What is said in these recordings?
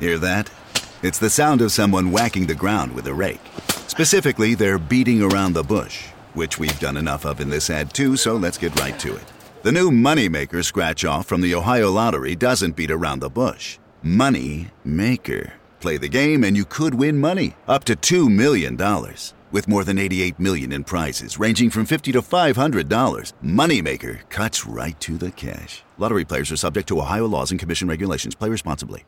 Hear that? It's the sound of someone whacking the ground with a rake. Specifically, they're beating around the bush, which we've done enough of in this ad too, so let's get right to it. The new Moneymaker scratch off from the Ohio Lottery doesn't beat around the bush. Money Maker. Play the game and you could win money up to $2 million. With more than 88 million in prizes ranging from 50 to $500, Moneymaker cuts right to the cash. Lottery players are subject to Ohio laws and commission regulations. Play responsibly.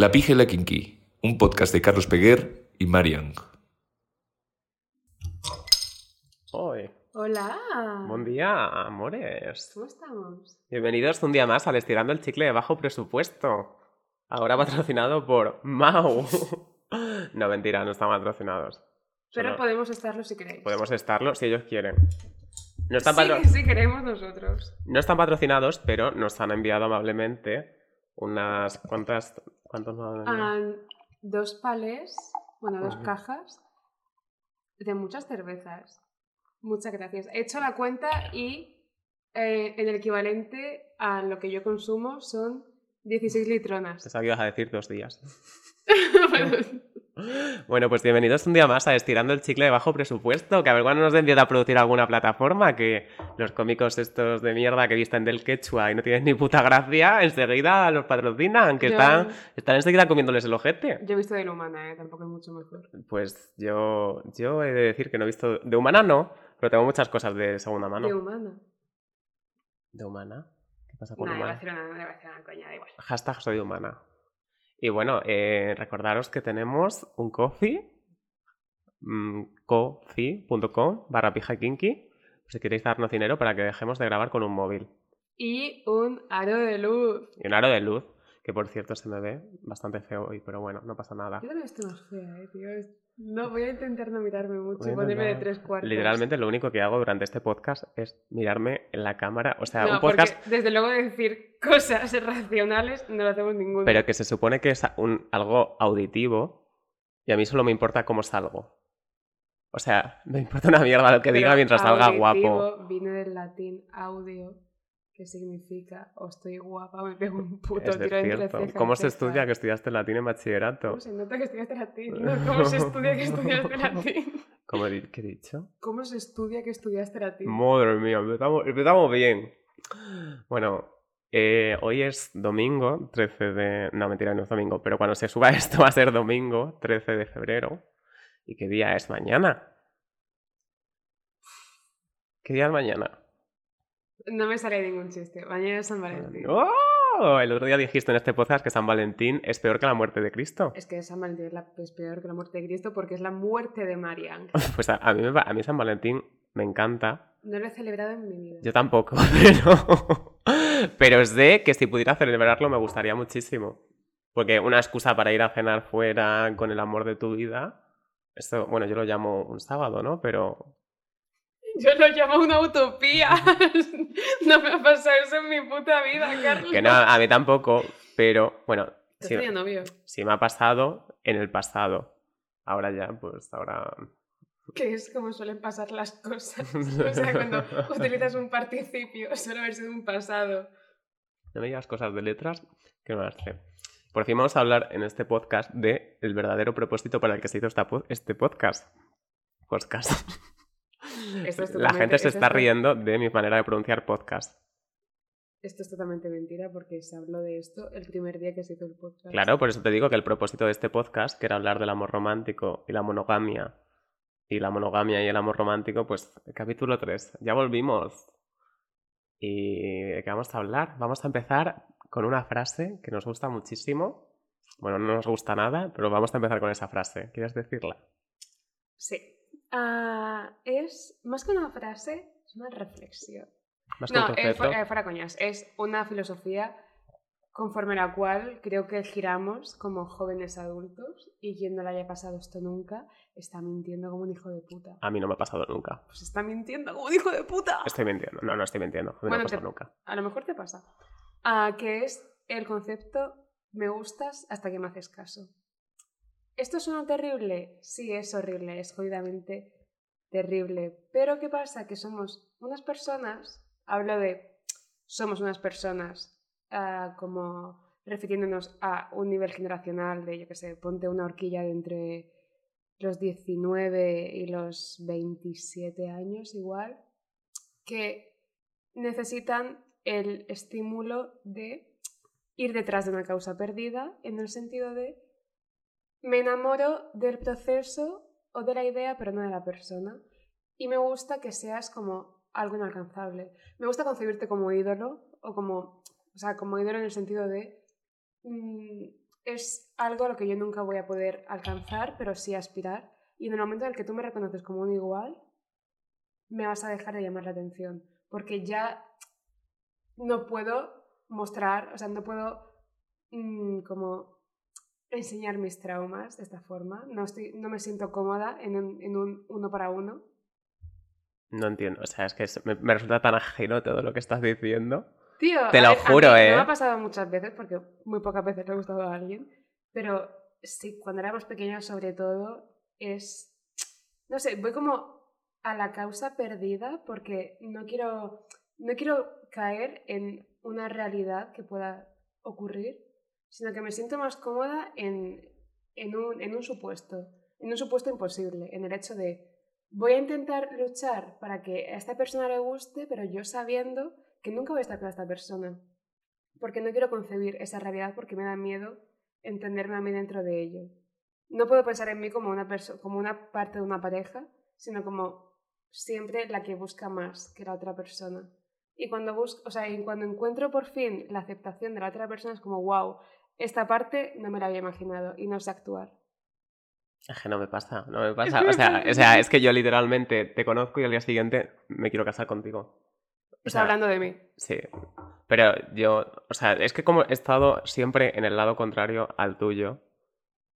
La Pija y la Kinky, un podcast de Carlos Peguer y Marian. Oi. Hola. Buen día, amores. ¿Cómo estamos? Bienvenidos un día más al Estirando el Chicle de Bajo Presupuesto. Ahora patrocinado por Mau. No, mentira, no están patrocinados. Pero Solo podemos estarlo si queréis. podemos estarlo si ellos quieren. No están, Sí, patro- sí queremos nosotros. no están patrocinados, pero nos han enviado amablemente unas cuantas... ¿Cuántos? Ah, dos palés, bueno, dos cajas de muchas cervezas. Muchas gracias. He hecho la cuenta y eh, en el equivalente a lo que yo consumo son 16 litronas. Que ibas a decir dos días. Bueno, Bueno, pues bienvenidos un día más a Estirando el Chicle de Bajo Presupuesto, que a ver cuándo nos empieza a producir alguna plataforma, que los cómicos estos de mierda que visten del quechua y no tienen ni puta gracia, enseguida los patrocinan, que Yo- están, están enseguida comiéndoles el ojete. yo he visto de la humana, ¿eh? tampoco es mucho mejor. Pues yo, yo he de decir que no he visto... De humana no, pero tengo muchas cosas de segunda mano. De humana. ¿De humana? ¿Qué pasa con No, iba a humana? decir una, iba a decir una coña, da igual. Hashtag soy humana. Y bueno, eh, recordaros que tenemos un coffee, mm, coffee.com barra pija kinky, por si queréis darnos dinero para que dejemos de grabar con un móvil. Y un aro de luz. Y un aro de luz, que por cierto se me ve bastante feo hoy, pero bueno, no pasa nada. Yo también estoy más fea, eh, tío. No, voy a intentar no mirarme mucho y ponerme de tres cuartos. Literalmente lo único que hago durante este podcast es mirarme en la cámara. O sea, No, un podcast, porque desde luego decir cosas racionales no lo hacemos ninguno. pero que se supone que es un, algo auditivo y a mí solo me importa cómo salgo. O sea, me importa una mierda lo que diga mientras salga guapo. Viene del latín audio, que significa o estoy guapa o me pego un puto Es de tiro entre ceja ¿Cómo se ceja. estudia que estudiaste latín en bachillerato? ¿Cómo se nota que estudiaste latín? No, ¿Cómo se estudia que estudiaste latín? ¿Cómo qué he dicho? ¿Cómo se estudia que estudiaste latín? Madre mía, empezamos, empezamos bien. Bueno, eh, hoy es domingo, 13 de... No, mentira, no es domingo, pero cuando se suba esto va a ser domingo, 13 de febrero. ¿Y qué día es mañana? ¿Qué día es mañana? No me sale ningún chiste. Mañana es San Valentín. ¡Oh! El otro día dijiste en este podcast que San Valentín es peor que la muerte de Cristo. Es que San Valentín es, la- es peor que la muerte de Cristo porque es la muerte de Marian. Pues a, a mí, a mí San Valentín me encanta. No lo he celebrado en mi vida. Yo tampoco, pero, pero sé que si pudiera celebrarlo me gustaría muchísimo. Porque una excusa para ir a cenar fuera con el amor de tu vida, esto, bueno, yo lo llamo un sábado, ¿no? Pero Yo lo llamo una utopía. no me ha pasado eso en mi puta vida, Carlos. que no, a mí tampoco, pero bueno, sí, novio. sí me ha pasado en el pasado. Ahora ya, pues ahora... Que es como suelen pasar las cosas. O sea, cuando utilizas un participio, suele haber sido un pasado. No me digas cosas de letras que no las sé. Por fin vamos a hablar en este podcast de el verdadero propósito para el que se hizo esta po- este podcast. Podcast. Esto es La gente se está riendo de mi manera de pronunciar podcast. Esto es totalmente mentira porque se habló de esto el primer día que se hizo el podcast. Claro, por eso te digo que el propósito de este podcast, que era hablar del amor romántico y la monogamia, y la monogamia y el amor romántico, pues capítulo 3, ya volvimos. ¿Y de qué vamos a hablar? Vamos a empezar con una frase que nos gusta muchísimo. Bueno, no nos gusta nada, pero vamos a empezar con esa frase. ¿Quieres decirla? Sí. Ah, es más que una frase, es una reflexión. Más que un No, eh, concepto. fu- eh, fuera coñas. Es una filosofía conforme la cual creo que giramos como jóvenes adultos y quien no le haya pasado esto nunca está mintiendo como un hijo de puta. A mí no me ha pasado nunca. Pues está mintiendo como un hijo de puta. Estoy mintiendo. No, no estoy mintiendo. A mí no me ha pasado nunca. A lo mejor te pasa. Ah, que es el concepto me gustas hasta que me haces caso. ¿Esto suena terrible? Sí, es horrible, es jodidamente terrible. Pero ¿qué pasa? Que somos unas personas, hablo de somos unas personas ah, como refiriéndonos a un nivel generacional de, yo qué sé, ponte una horquilla de entre los 19 y los 27 años igual, que necesitan el estímulo de ir detrás de una causa perdida en el sentido de me enamoro del proceso o de la idea pero no de la persona y me gusta que seas como algo inalcanzable. Me gusta concebirte como ídolo o como, o sea, como ídolo en el sentido de mm, es algo a lo que yo nunca voy a poder alcanzar, pero sí aspirar. Y en el momento en el que tú me reconoces como un igual, me vas a dejar de llamar la atención. Porque ya no puedo mostrar, o sea, no puedo mm, como enseñar mis traumas de esta forma. No, estoy, no me siento cómoda en un, en un uno para uno. No entiendo, o sea, es que me, me, resulta tan ajeno todo lo que estás diciendo. Tío, te lo juro, ¿eh? Me ha pasado muchas veces, porque muy pocas veces le ha gustado a alguien, pero sí, cuando éramos pequeños sobre todo, es, no sé, voy como a la causa perdida porque no quiero, no quiero caer en una realidad que pueda ocurrir, sino que me siento más cómoda en, en, un, en un supuesto, en un supuesto imposible, en el hecho de voy a intentar luchar para que a esta persona le guste, pero yo sabiendo que nunca voy a estar con esta persona, porque no quiero concebir esa realidad porque me da miedo entenderme a mí dentro de ello. No puedo pensar en mí como una, como una parte de una pareja, sino como siempre la que busca más que la otra persona. Y cuando, busco, o sea, y cuando encuentro por fin la aceptación de la otra persona es como, wow, esta parte no me la había imaginado y no sé actuar. Es que no me pasa, no me pasa. O sea, o sea, es que yo literalmente te conozco y al día siguiente me quiero casar contigo. Está hablando de mí. Sí. Pero yo, o sea, es que como he estado siempre en el lado contrario al tuyo.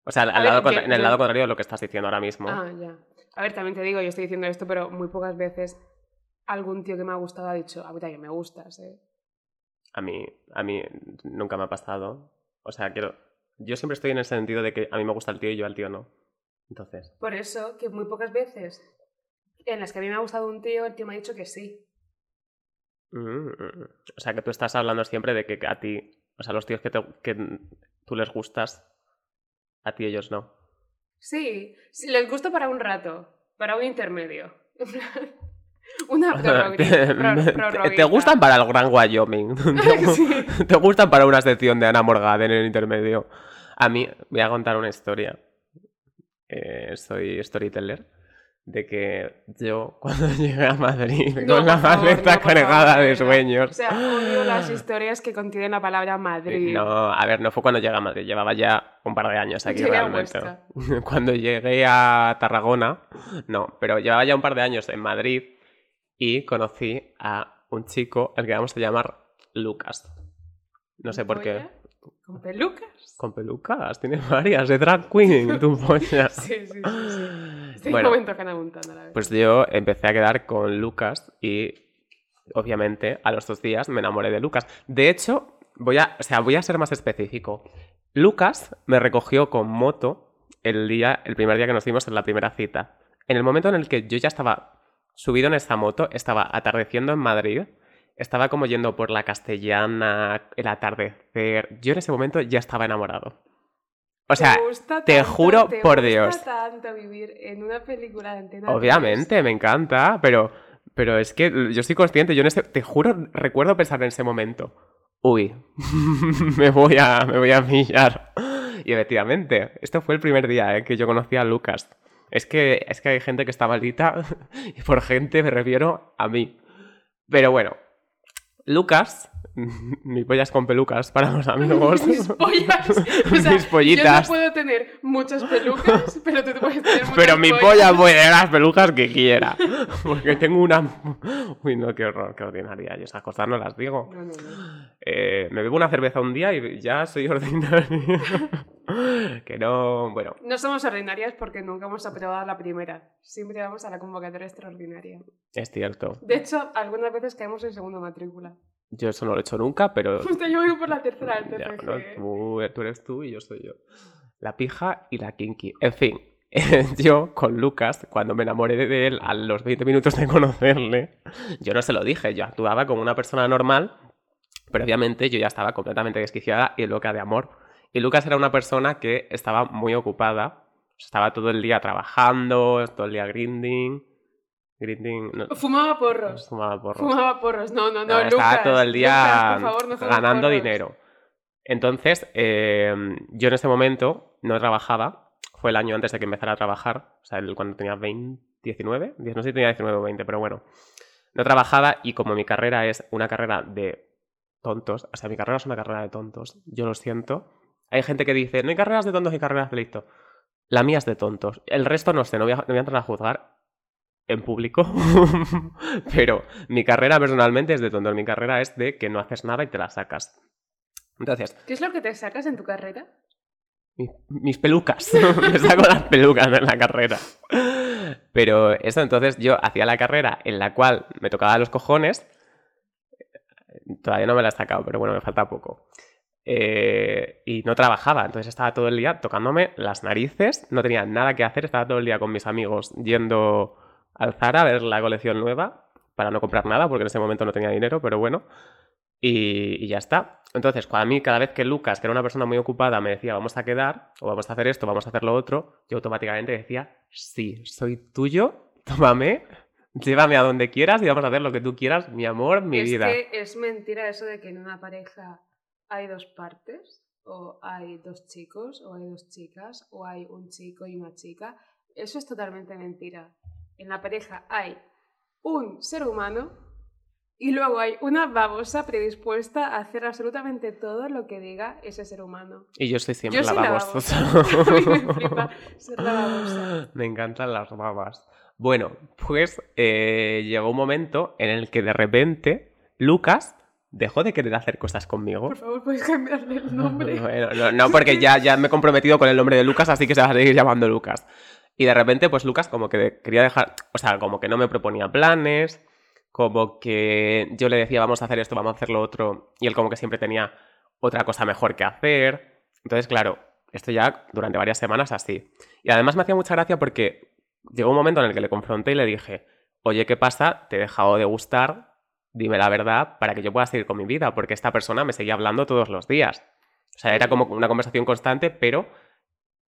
O sea, al lado en el lado contrario de lo que estás diciendo ahora mismo. Ah, ya. A ver, también te digo, yo estoy diciendo esto, pero muy pocas veces algún tío que me ha gustado ha dicho, a que me gustas, ¿eh? A mí, a mí nunca me ha pasado. O sea, quiero. Yo siempre estoy en el sentido de que a mí me gusta el tío y yo al tío no. Entonces. Por eso, que muy pocas veces en las que a mí me ha gustado un tío, el tío me ha dicho que sí. Mm, o sea, que tú estás hablando siempre de que a ti, o sea, los tíos que, que tú les gustas, a ti ellos no. Sí, sí, les gusta para un rato, para un intermedio. Una te, gustan para el Gran Wyoming. te, gustan para una sección de Ana Morgade en el intermedio. A mí, voy a contar una historia. Eh, soy storyteller de que yo cuando llegué a Madrid con la maleta cargada de sueños. O sea, odio las historias que contienen la palabra Madrid. No, a ver, no fue cuando llegué a Madrid, llevaba ya un par de años aquí realmente. Cuando llegué a Tarragona, no, pero llevaba ya un par de años en Madrid y conocí a un chico al que vamos a llamar Lucas. No sé por qué. ¿Con pelucas? Con pelucas, tiene varias, de drag queen, tu polla. sí, sí, sí. sí. bueno, momento la vez. Pues yo empecé a quedar con Lucas y obviamente a los dos días me enamoré de Lucas. De hecho, voy a, o sea, voy a ser más específico. Lucas me recogió con moto el día, el primer día que nos dimos en la primera cita. En el momento en el que yo ya estaba subido en esta moto, estaba atardeciendo en Madrid estaba como yendo por la castellana, el atardecer. Yo en ese momento ya estaba enamorado. O sea, te juro por Dios. tanto vivir en una película de antena. Obviamente, me encanta, pero, pero es que yo estoy consciente, yo en ese, te juro, recuerdo pensar en ese momento. Uy, me voy a, me voy a pillar. Y efectivamente, esto fue el primer día eh, que yo conocí a Lucas. Es que, es que hay gente que está maldita, y por gente me refiero a mí. Pero bueno, Lucas, mi pollas con pelucas para los amigos. Mis pollas. O sea, Mis pollitas. Yo no puedo tener muchas pelucas, pero tú puedes tener muchas Pero mi polla puede tener las pelucas que quiera. Porque tengo una. Uy, no, qué horror, qué ordinaria. Yo esas cosas no las digo. No, no, no. Eh, me bebo una cerveza un día y ya soy ordinaria. que no. Bueno. No somos ordinarias porque nunca hemos aprobado la primera. Siempre vamos a la convocatoria extraordinaria. Es cierto. De hecho, algunas veces caemos en segunda matrícula. Yo eso no lo he hecho nunca, pero Justo yo voy por la tercera del Ya. ¿no? tú, tú eres tú y yo soy yo. La pija y la kinky. En fin, yo con Lucas, cuando me enamoré de él a los 20 minutos de conocerle, yo no se lo dije, yo actuaba como una persona normal, pero obviamente yo ya estaba completamente desquiciada y loca de amor. Y Lucas era una persona que estaba muy ocupada, estaba todo el día trabajando, todo el día grinding. Grinding. no, Fumaba porros. fumaba porros. Fumaba porros. No, no, no, No, estaba Lucas. todo el día Lucas, favor, no ganando porros. dinero. Entonces, eh, yo en ese momento no trabajaba. Fue el año antes de que empezara a trabajar. O sea, el- cuando tenía 20, 19. No sé si tenía 19 o 20, pero bueno. No trabajaba y como mi carrera es una carrera de tontos, o sea, mi carrera es una carrera de tontos, yo lo siento. Hay gente que dice, no hay carreras de tontos y carreras de listos. La mía es de tontos. El resto no sé, no voy a, no voy a entrar a juzgar en público. Pero mi carrera personalmente es de tontos. Mi carrera es de que no haces nada y te la sacas. Entonces, ¿Qué es lo que te sacas en tu carrera? mi- mis pelucas. Me saco las pelucas de la carrera. Pero eso, entonces yo hacía la carrera en la cual me tocaba los cojones. Todavía no me la he sacado, pero bueno, me falta poco. Eh, y no trabajaba, entonces estaba todo el día tocándome las narices, no tenía nada que hacer, estaba todo el día con mis amigos yendo al Zara a ver la colección nueva para no comprar nada, porque en ese momento no tenía dinero, pero bueno. Y, y ya está. Entonces, a mí, cada vez que Lucas, que era una persona muy ocupada, me decía, vamos a quedar, o vamos a hacer esto, vamos a hacer lo otro, yo automáticamente decía, sí, soy tuyo, tómame, llévame a donde quieras y vamos a hacer lo que tú quieras, mi amor, mi es vida. que es mentira eso de que en una pareja hay dos partes, o hay dos chicos, o hay dos chicas, o hay un chico y una chica. Eso es totalmente mentira. En la pareja hay un ser humano y luego hay una babosa predispuesta a hacer absolutamente todo lo que diga ese ser humano. Y yo soy siempre Yo la soy la babosa. babosa. A mí me flipa ser la babosa. Me encantan las babas. Bueno, pues eh, llegó un momento en el que de repente Lucas dejó de querer hacer cosas conmigo. Por favor, puedes cambiarle el nombre. Bueno, no, no, porque ya, ya me he comprometido con el nombre de Lucas, así que se va a seguir llamando Lucas. Y de repente, pues Lucas como que quería dejar, o sea, como que no me proponía planes, como que yo le decía, vamos a hacer esto, vamos a hacer lo otro, y él como que siempre tenía otra cosa mejor que hacer. Entonces, claro, esto ya durante varias semanas así. Y además me hacía mucha gracia porque llegó un momento en el que le confronté y le dije, oye, ¿qué pasa? Te he dejado de gustar, dime la verdad para que yo pueda seguir con mi vida, porque esta persona me seguía hablando todos los días. O sea, era como una conversación constante, pero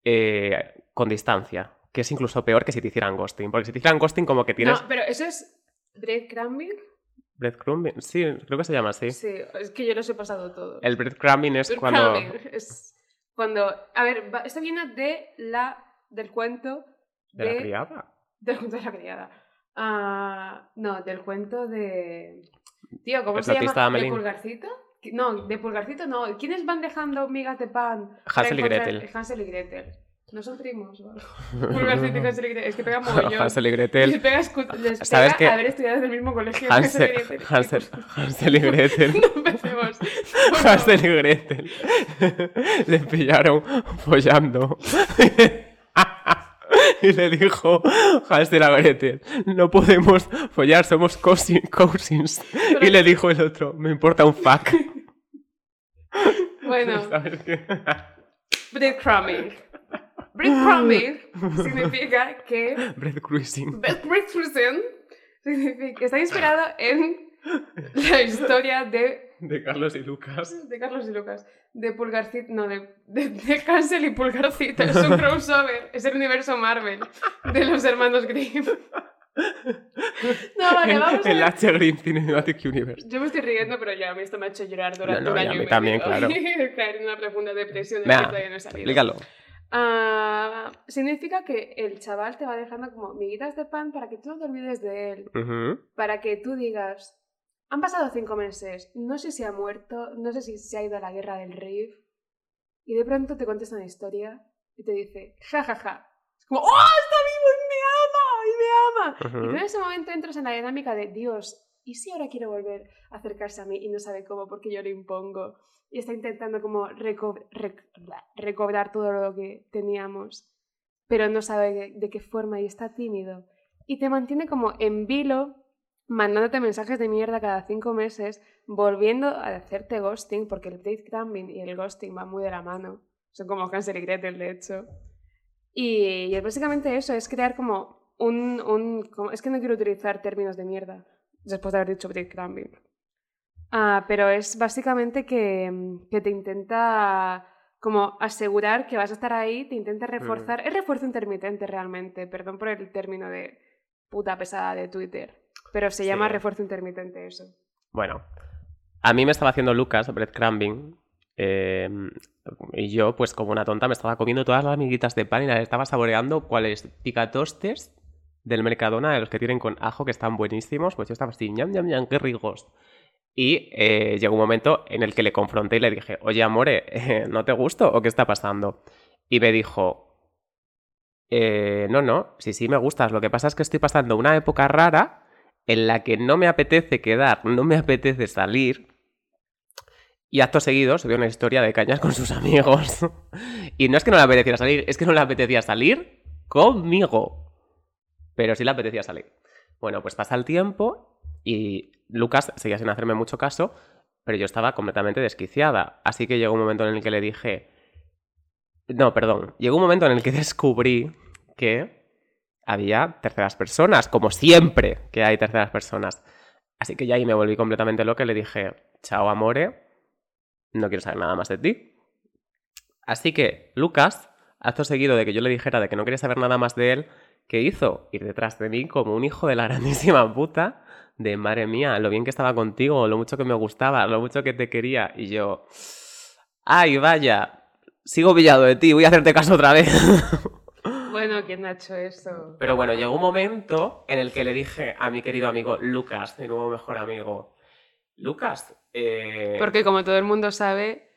eh, con distancia, que es incluso peor que si te hicieran ghosting, porque si te hicieran ghosting como que tienes... No, pero eso es breadcrumbing. Breadcrumbing, sí, creo que se llama así. Sí, es que yo los he pasado todos. El breadcrumbing es cuando... Es cuando... A ver, esto viene de la, del cuento ¿De la criada? Del cuento de la criada. No, del cuento de... Tío, ¿cómo ¿El se llama? ¿De? Pulgarcito? No, de Pulgarcito no. ¿Quiénes van dejando migas de pan? Hansel y Gretel. Hansel y Gretel. No son primos. ¿o? Pulgarcito y Hansel y Gretel. Es que pega mogollón. Hansel y Les Gretel. pega, les ¿Sabes pega qué? haber estudiado en el mismo colegio. Hansel. Hansel, Hansel y Gretel. No empecemos. Hansel y Gretel. Le pillaron follando. Y le dijo Hansel a Gretel, no podemos follar, somos cousin- cousins. Y le dijo el otro, me importa un fuck. Bueno, ¿Sabes qué? breadcrumbing. Breadcrumbing significa que Bread cruising. breadcrumbing significa está inspirado en la historia de, De Carlos y Lucas. de Carlos y Lucas, de Pulgarcito, no, de, de, de Hansel y Pulgarcito. Es un crossover, es el universo Marvel de los hermanos Grimm. No, vale, el, vamos a el ver. H Green Cinematic Universe. Yo me estoy riendo, pero ya a mí esto me ha hecho llorar durante No, no, un y a año. y medio. también, claro. Caer en una profunda depresión de Venga, que todavía no he salido. Explícalo. Ah, significa que el chaval te va dejando como miguitas de pan para que tú no te olvides de él. Para que tú digas, han pasado cinco meses, no sé si ha muerto, no sé si se ha ido a la guerra del Rif. Y de pronto te contesta una historia y te dice, ja, ja, ja. Es como, ¡oh, está vivo y me ama! ¡Y me ama! Y tú Ujú. en ese momento entras en la dinámica de, Dios, ¿y si ahora quiere volver a acercarse a mí y no sabe cómo porque yo le impongo? Y está intentando como reco- rec- recobrar todo lo que teníamos, pero no sabe de, qué forma y está tímido. Y te mantiene como en vilo mandándote mensajes de mierda cada cinco meses, volviendo a hacerte ghosting, porque el breadcrumbing y el ghosting van muy de la mano. Son como Hansel y Gretel, de hecho. Y, y básicamente eso, es crear como un, es que no quiero utilizar términos de mierda, después de haber dicho breadcrumbing. Ah, pero es básicamente que, mm, que te intenta como asegurar que vas a estar ahí, te intenta reforzar. Es refuerzo intermitente realmente, perdón por el término de puta pesada de Twitter, pero se Sí. llama refuerzo intermitente eso. Bueno, a mí me estaba haciendo Lucas, breadcrumbing, eh, y yo, pues como una tonta, me estaba comiendo todas las amiguitas de pan y las estaba saboreando cuáles picatostes del Mercadona, de los que tienen con ajo, que están buenísimos. Pues yo estaba así, ñam, ñam, ñam, qué ricos. Y eh, llegó un momento en el que le confronté y le dije, oye, amore, eh, ¿no te gusto o qué está pasando? Y me dijo, "Eh, no, no, sí, sí me gustas. Lo que pasa es que estoy pasando una época rara en la que no me apetece quedar, no me apetece salir. Y acto seguido subió una historia de cañas con sus amigos. y no es que no le apeteciera salir, es que no le apetecía salir conmigo. Pero sí le apetecía salir. Bueno, pues pasa el tiempo y Lucas seguía sin hacerme mucho caso, pero yo estaba completamente desquiciada. Así que llegó un momento en el que le dije... No, perdón. Llegó un momento en el que descubrí que había terceras personas, como siempre que hay terceras personas. Así que ya ahí me volví completamente loca y le dije, chao amore, no quiero saber nada más de ti. Así que Lucas, acto seguido de que yo le dijera de que no quería saber nada más de él, ¿qué hizo? Ir detrás de mí como un hijo de la grandísima puta, de madre mía, lo bien que estaba contigo, lo mucho que me gustaba, lo mucho que te quería. Y yo, ay, vaya, sigo pillado de ti, voy a hacerte caso otra vez. Bueno, ¿quién ha hecho eso? Pero bueno, llegó un momento en el que le dije a mi querido amigo Lucas, mi nuevo mejor amigo, Lucas, eh, Porque como todo el mundo sabe,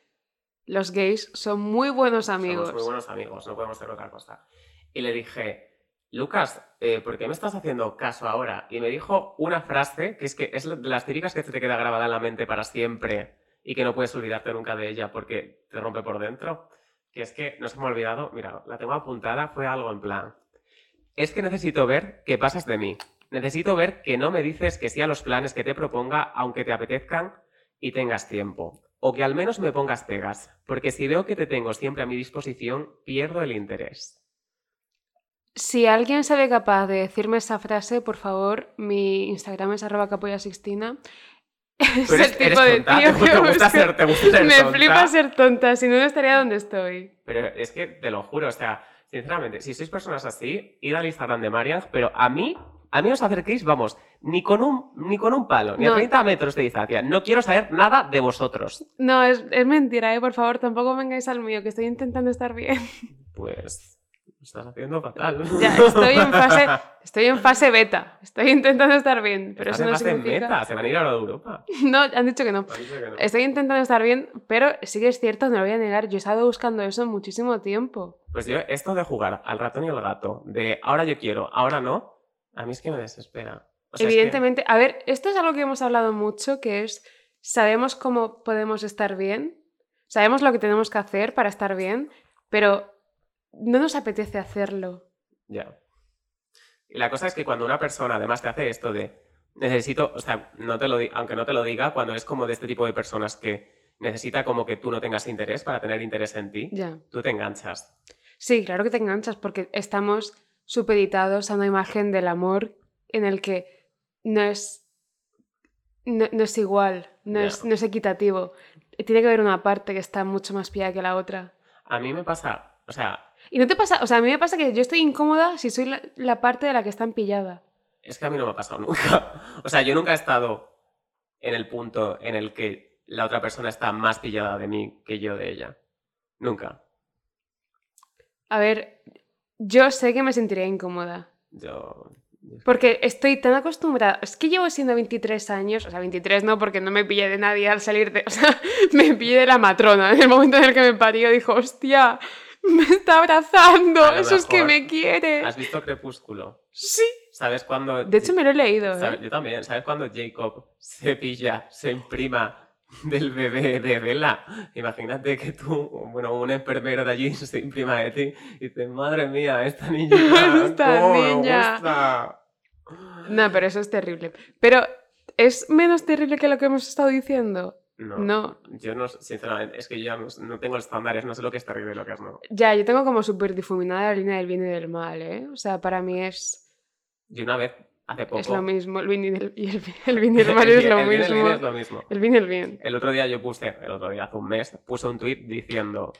los gays son muy buenos amigos. somos muy buenos amigos, no podemos hacer otra cosa. Y le dije, Lucas, eh, ¿por qué me estás haciendo caso ahora? Y me dijo una frase que es que es de las típicas que te queda grabada en la mente para siempre y que no puedes olvidarte nunca de ella porque te rompe por dentro. Que es que no se me ha olvidado, mira, la tengo apuntada, fue algo en plan. Es que necesito ver qué pasas de mí. Necesito ver que no me dices que sí a los planes que te proponga, aunque te apetezcan y tengas tiempo. O que al menos me pongas pegas, porque si veo que te tengo siempre a mi disposición, pierdo el interés. Si alguien sabe capaz de decirme esa frase, por favor, mi Instagram es arroba capoyasixtina. Es el tipo de tonta, tío te- que te gusta busco. ser- te gusta ser Me tonta. flipa ser tonta, si no, no estaría donde estoy. Pero es que te lo juro, o sea, sinceramente, si sois personas así, id al Instagram de Marian, pero a mí, a mí os acerquéis, vamos, ni con un, ni con un palo, ni No. a 30 metros de distancia. No quiero saber nada de vosotros. No, es, es mentira, ¿eh? Por favor, tampoco vengáis al mío, que estoy intentando estar bien. Pues, estás haciendo fatal. Ya, estoy en fase, estoy en fase beta. Estoy intentando estar bien, pero Estás eso en no fase significa... meta, se van a ir a Europa. No, han dicho que no. Me han dicho que no. Estoy intentando estar bien, pero sí que es cierto, no lo voy a negar, yo he estado buscando eso muchísimo tiempo. Pues yo, esto de jugar al ratón y al gato, de ahora yo quiero, ahora no, a mí es que me desespera. O sea, es que- Evidentemente, a ver, esto es algo que hemos hablado mucho, que es, sabemos cómo podemos estar bien, sabemos lo que tenemos que hacer para estar bien, pero no nos apetece hacerlo. Ya. Y la cosa es que cuando una persona además te hace esto de necesito, o sea, no te lo aunque no te lo diga, cuando es como de este tipo de personas que necesita como que tú no tengas interés para tener interés en ti, Ya. tú te enganchas. Sí, claro que te enganchas porque estamos supeditados a una imagen del amor en el que no es, no, no es igual, no, es, no es equitativo. Tiene que haber una parte que está mucho más pillada que la otra. A mí me pasa, o sea, Y no te pasa, o sea, a mí me pasa que yo estoy incómoda si soy la, la parte de la que están pillada. es que a mí no me ha pasado nunca. O sea, yo nunca he estado en el punto en el que la otra persona está más pillada de mí que yo de ella. Nunca. A ver, yo sé que me sentiría incómoda. Yo... Porque estoy tan acostumbrada. Es que llevo siendo 23 años. O sea, 23 no, porque no me pillé de nadie al salir de. O sea, me pillé de la matrona. En el momento en el que me parió, dijo, hostia, me está abrazando. Eso es que me quiere. ¿Has visto Crepúsculo? Sí. ¿Sabes cuándo... De hecho, me lo he leído. ¿eh? Yo también. ¿Sabes cuando Jacob se pilla, se imprima del bebé de Bella? Imagínate que tú, bueno, un enfermero de allí se imprima de ti y dices, madre mía, esta niña. Esta me niña". gusta". No, pero eso es terrible. Pero, ¿es menos terrible que lo que hemos estado diciendo? No. No. Yo no, sinceramente, es que yo ya no, no tengo estándares, no sé lo que es terrible y lo que es no. Ya, yo tengo como súper difuminada la línea del bien y del mal, ¿eh? O sea, para mí es, Y una vez, hace poco... es lo mismo. El bien y el, y el, el bien y el mal el es bien- lo el bien y el mismo. bien es lo mismo. El bien y el bien. El otro día yo puse, el otro día, hace un mes, puse un tuit diciendo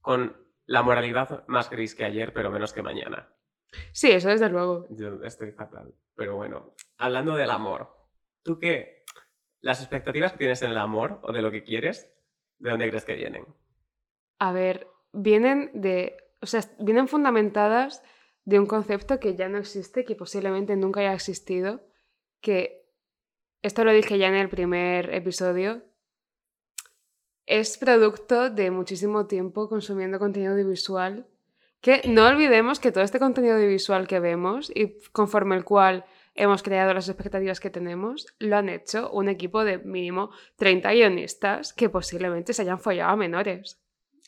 con la moralidad más gris que ayer, pero menos que mañana. Sí, eso desde luego. Yo estoy fatal. Pero bueno, hablando del amor, ¿tú qué? ¿Las expectativas que tienes en el amor o de lo que quieres, de dónde crees que vienen? A ver, vienen de. O sea, vienen fundamentadas de un concepto que ya no existe, que posiblemente nunca haya existido. Que. Esto lo dije ya en el primer episodio. Es producto de muchísimo tiempo consumiendo contenido audiovisual. Que no olvidemos que todo este contenido audiovisual que vemos y conforme el cual hemos creado las expectativas que tenemos, lo han hecho un equipo de mínimo 30 guionistas que posiblemente se hayan follado a menores.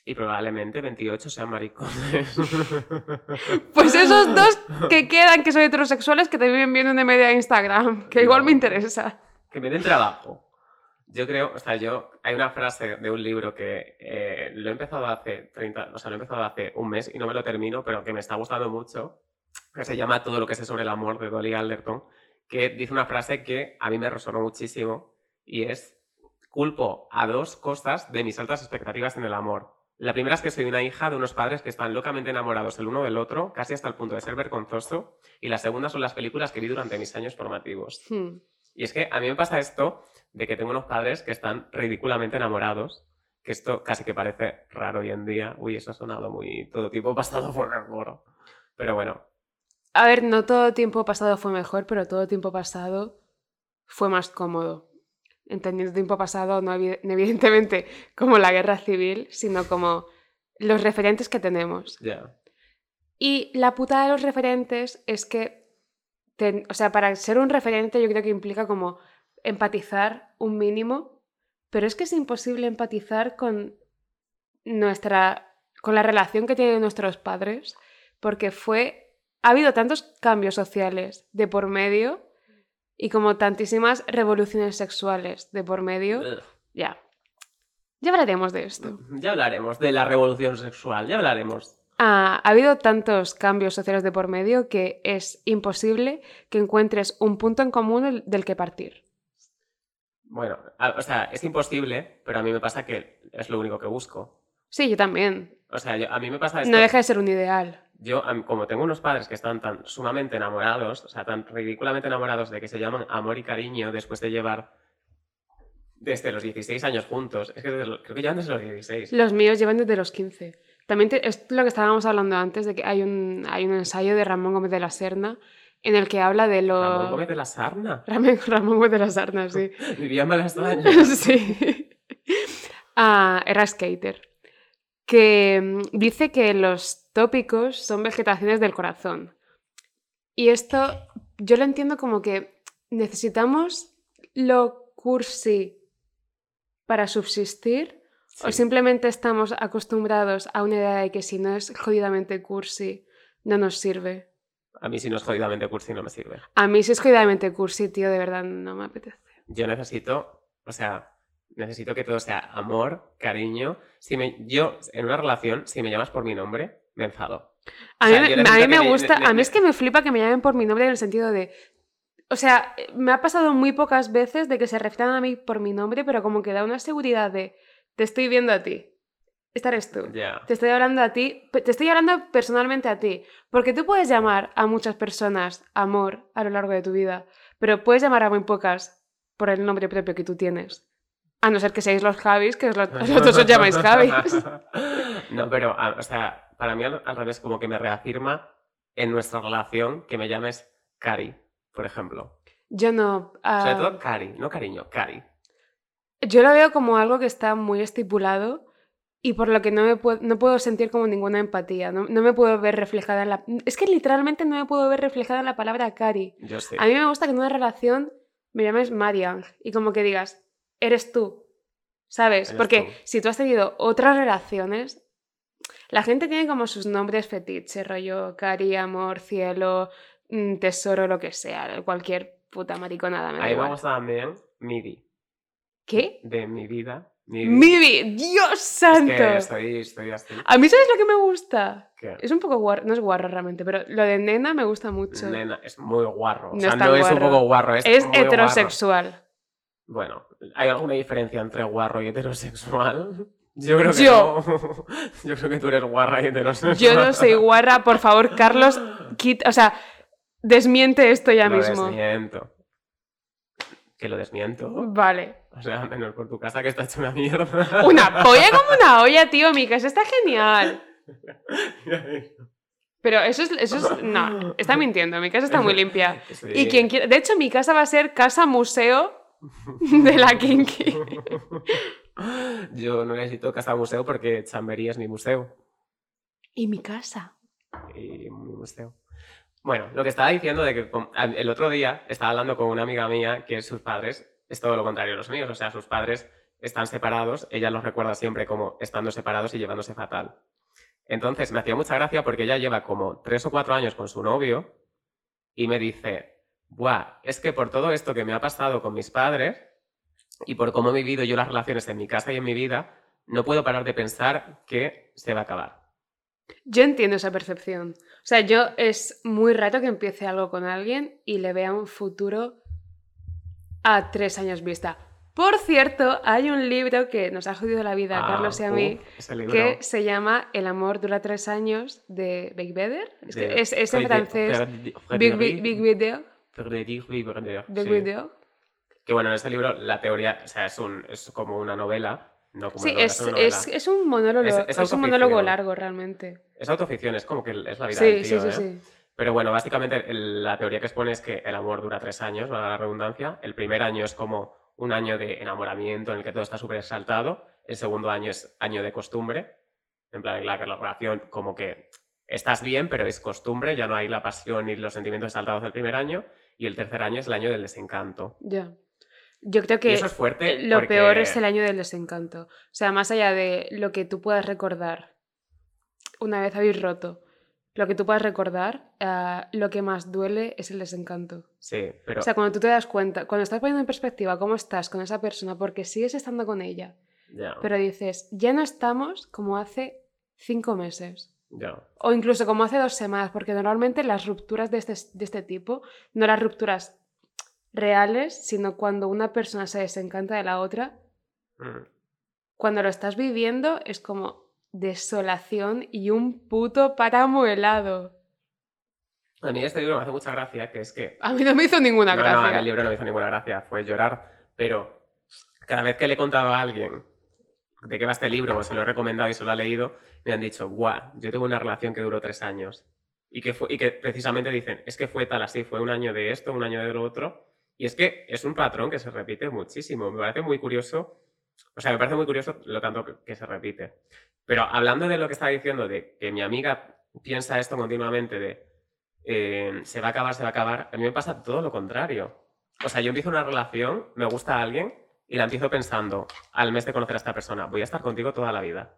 Y probablemente 28 sean maricones. Pues esos dos que quedan que son heterosexuales que también vienen de media Instagram, que igual No. me interesa. que me den trabajo. Yo creo, o sea, yo, hay una frase de un libro que eh, lo he empezado hace 30, o sea, lo he empezado hace un mes y no me lo termino, pero que me está gustando mucho, que se llama Todo lo que sé sobre el amor de Dolly Alderton, que dice una frase que a mí me resonó muchísimo y es, culpo a dos cosas de mis altas expectativas en el amor. La primera es que soy una hija de unos padres que están locamente enamorados el uno del otro, casi hasta el punto de ser vergonzoso, y la segunda son las películas que vi durante mis años formativos. Hmm. Y es que a mí me pasa esto de que tengo unos padres que están ridículamente enamorados, que esto casi que parece raro hoy en día. Uy, eso ha sonado muy todo tipo pasado por mejor. Pero bueno, A ver, no todo tiempo pasado fue mejor, pero todo tiempo pasado fue más cómodo. Entendiendo tiempo pasado, no evi- no evidentemente como la guerra civil, sino como los referentes que tenemos. ya. Y la putada de los referentes es que, ten- o sea, para ser un referente yo creo que implica como empatizar un mínimo, pero es que es imposible empatizar con nuestra, con la relación que tienen nuestros padres, porque fue, ha habido tantos cambios sociales de por medio y como tantísimas revoluciones sexuales de por medio, Ugh. ya. Ya hablaremos de esto. Ya hablaremos de la revolución sexual, ya hablaremos. Ah, ha habido tantos cambios sociales de por medio que es imposible que encuentres un punto en común el- del que partir. Bueno, o sea, es imposible, pero a mí me pasa que es lo único que busco. Sí, yo también. O sea, yo- a mí me pasa esto. No deja de ser un ideal. Yo, como tengo unos padres que están tan sumamente enamorados, o sea, tan ridículamente enamorados de que se llaman amor y cariño después de llevar desde los 16 años juntos, es que creo que llevan desde los 16. Los míos llevan desde los 15. También te- es lo que estábamos hablando antes, de que hay un, hay un ensayo de Ramón Gómez de la Serna en el que habla de lo... Ramón Gómez de la Sarna. Ramón, Ramón Gómez de la Serna, sí. Vivía en Malasaña. sí. Ah, era skater. Que mm, dice que los tópicos son vegetaciones del corazón. Y esto yo lo entiendo como que necesitamos lo cursi para subsistir o simplemente estamos acostumbrados a una idea de que si no es jodidamente cursi no nos sirve. A mí si no es jodidamente cursi no me sirve. A mí si es jodidamente cursi, tío, de verdad no me apetece. Yo necesito, o sea, necesito que todo sea amor, cariño. Si me, yo, en una relación, si me llamas por mi nombre, me enfado. A O mí, sea, me- a mí gusta, me- a mí es que me flipa que me llamen por mi nombre en el sentido de... O sea, me ha pasado muy pocas veces de que se refieran a mí por mi nombre, pero como que da una seguridad de te estoy viendo a ti. Esta eres tú. Te estoy hablando a ti, te estoy hablando personalmente a ti. Porque tú puedes llamar a muchas personas amor a lo largo de tu vida, pero puedes llamar a muy pocas por el nombre propio que tú tienes. A no ser que seáis los Javis, que os lo- vosotros os llamáis Javis. no, pero, a- o sea, para mí al, al revés, como que me reafirma en nuestra relación que me llames Cari, por ejemplo. Yo no. ah, Sobre todo Cari, no cariño, Cari. Yo lo veo como algo que está muy estipulado y por lo que no, me puedo, no puedo sentir como ninguna empatía. No, no me puedo ver reflejada en la... Es que literalmente no me puedo ver reflejada en la palabra Cari. Yo. A mí me gusta que en una relación me llames Marian y como que digas, eres tú. ¿Sabes? Eres Porque tú. si tú has tenido otras relaciones, la gente tiene como sus nombres fetiche, rollo Cari, amor, cielo, mm, tesoro, lo que sea, cualquier puta mariconada. Me da A mí me igual. gusta también Midi, ¿Qué? de mi vida. Midi. ¡Mibi! ¡Dios Es santo! que estoy, estoy así. A mí, ¿sabes lo que me gusta? ¿Qué? Es un poco guarro, no es guarro realmente, pero lo de nena me gusta mucho. Nena, es muy guarro. O No sea, es tan no es un poco guarro, es, es muy guarro. Bueno, ¿hay alguna diferencia entre guarro y heterosexual? Yo creo que Yo. no. Yo creo que tú eres guarra y heterosexual. Yo no soy guarra, por favor, Carlos, quit- o sea, desmiente esto ya Lo mismo. desmiento. Que lo desmiento. Vale. O sea, menos por tu casa que está hecho una mierda. Una polla como una olla, tío, mi casa está genial. Pero eso es, eso es, no, está mintiendo, mi casa está muy limpia. Sí. Y quien quiera, de hecho, mi casa va a ser casa museo de la Kinky. Yo no necesito casa museo porque Chamberí es mi museo. Y mi casa. y mi museo. Bueno, lo que estaba diciendo de que el otro día estaba hablando con una amiga mía que sus padres es todo lo contrario a los míos, o sea, sus padres están separados, ella los recuerda siempre como estando separados y llevándose fatal. Entonces me hacía mucha gracia porque ella lleva como tres o cuatro años con su novio y me dice, Buah, es que por todo esto que me ha pasado con mis padres y por cómo he vivido yo las relaciones en mi casa y en mi vida, no puedo parar de pensar que se va a acabar. Yo entiendo esa percepción. O sea, yo es muy raro que empiece algo con alguien y le vea un futuro a tres años vista. Por cierto, hay un libro que nos ha jodido la vida a Ah, Carlos y a mí, que se llama El amor dura tres años, de Beigbeder. Es, que es, es en francés. Big, Big, Big Video. Big sí. Que bueno, en ese libro la teoría, o sea, es, un, es como una novela. No como Sí, novela, es, novela. es, es un monólogo, Es- es, es un monólogo largo realmente. Es autoficción, es como que es la vida Sí, del tío, sí, ¿eh? sí. Pero bueno, básicamente la teoría que expone es que el amor dura tres años, valga la redundancia. El primer año es como un año de enamoramiento en el que todo está súper exaltado. El segundo año es año de costumbre. En plan, la, la relación como que estás bien, pero es costumbre, ya no hay la pasión y los sentimientos exaltados del primer año. Y el tercer año es el año del desencanto. Ya. Yo creo y que eso es fuerte. lo porque- peor es el año del desencanto. O sea, más allá de lo que tú puedas recordar una vez habéis roto, lo que tú puedas recordar, ah, lo que más duele es el desencanto. Sí, pero O sea, cuando tú te das cuenta, cuando estás poniendo en perspectiva cómo estás con esa persona, porque sigues estando con ella, pero dices, ya no estamos como hace cinco meses. O incluso como hace dos semanas, porque normalmente las rupturas de este, de este tipo, no las rupturas reales, sino cuando una persona se desencanta de la otra, Mm. cuando lo estás viviendo es como desolación y un puto páramo helado. A mí este libro me hace mucha gracia, que es que A mí no me hizo ninguna No, no, gracia. el libro no me hizo ninguna gracia, fue llorar. Pero cada vez que le he contado a alguien de qué va este libro, o se lo he recomendado y se lo ha leído, me han dicho, guau, yo tengo una relación que duró tres años. Y que, fue, y que precisamente dicen, es que fue tal así, fue un año de esto, un año de lo otro. Y es que es un patrón que se repite muchísimo. Me parece muy curioso, o sea, me parece muy curioso lo tanto que, que se repite. Pero hablando de lo que estaba diciendo, de que mi amiga piensa esto continuamente, de eh, se va a acabar, se va a acabar, a mí me pasa todo lo contrario. O sea, yo empiezo una relación, me gusta a alguien y la empiezo pensando, al mes de conocer a esta persona, voy a estar contigo toda la vida.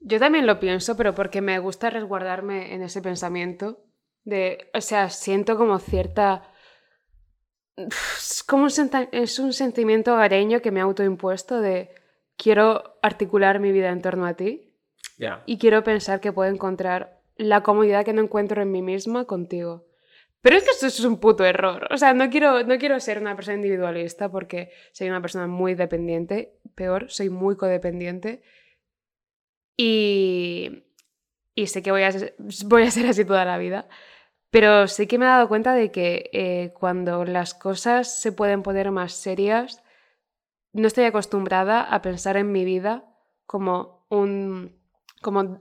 Yo también lo pienso, pero porque me gusta resguardarme en ese pensamiento. De, o sea, siento como cierta. Es como un, senta- es un sentimiento hogareño que me he autoimpuesto de quiero articular mi vida en torno a ti y quiero pensar que puedo encontrar la comodidad que no encuentro en mí misma contigo. Pero es que esto es un puto error. O sea, no quiero, no quiero ser una persona individualista porque soy una persona muy dependiente. Peor, soy muy codependiente. Y, y sé que voy a, ser, voy a ser así toda la vida. Pero sí que me he dado cuenta de que eh, cuando las cosas se pueden poner más serias, no estoy acostumbrada a pensar en mi vida como un... como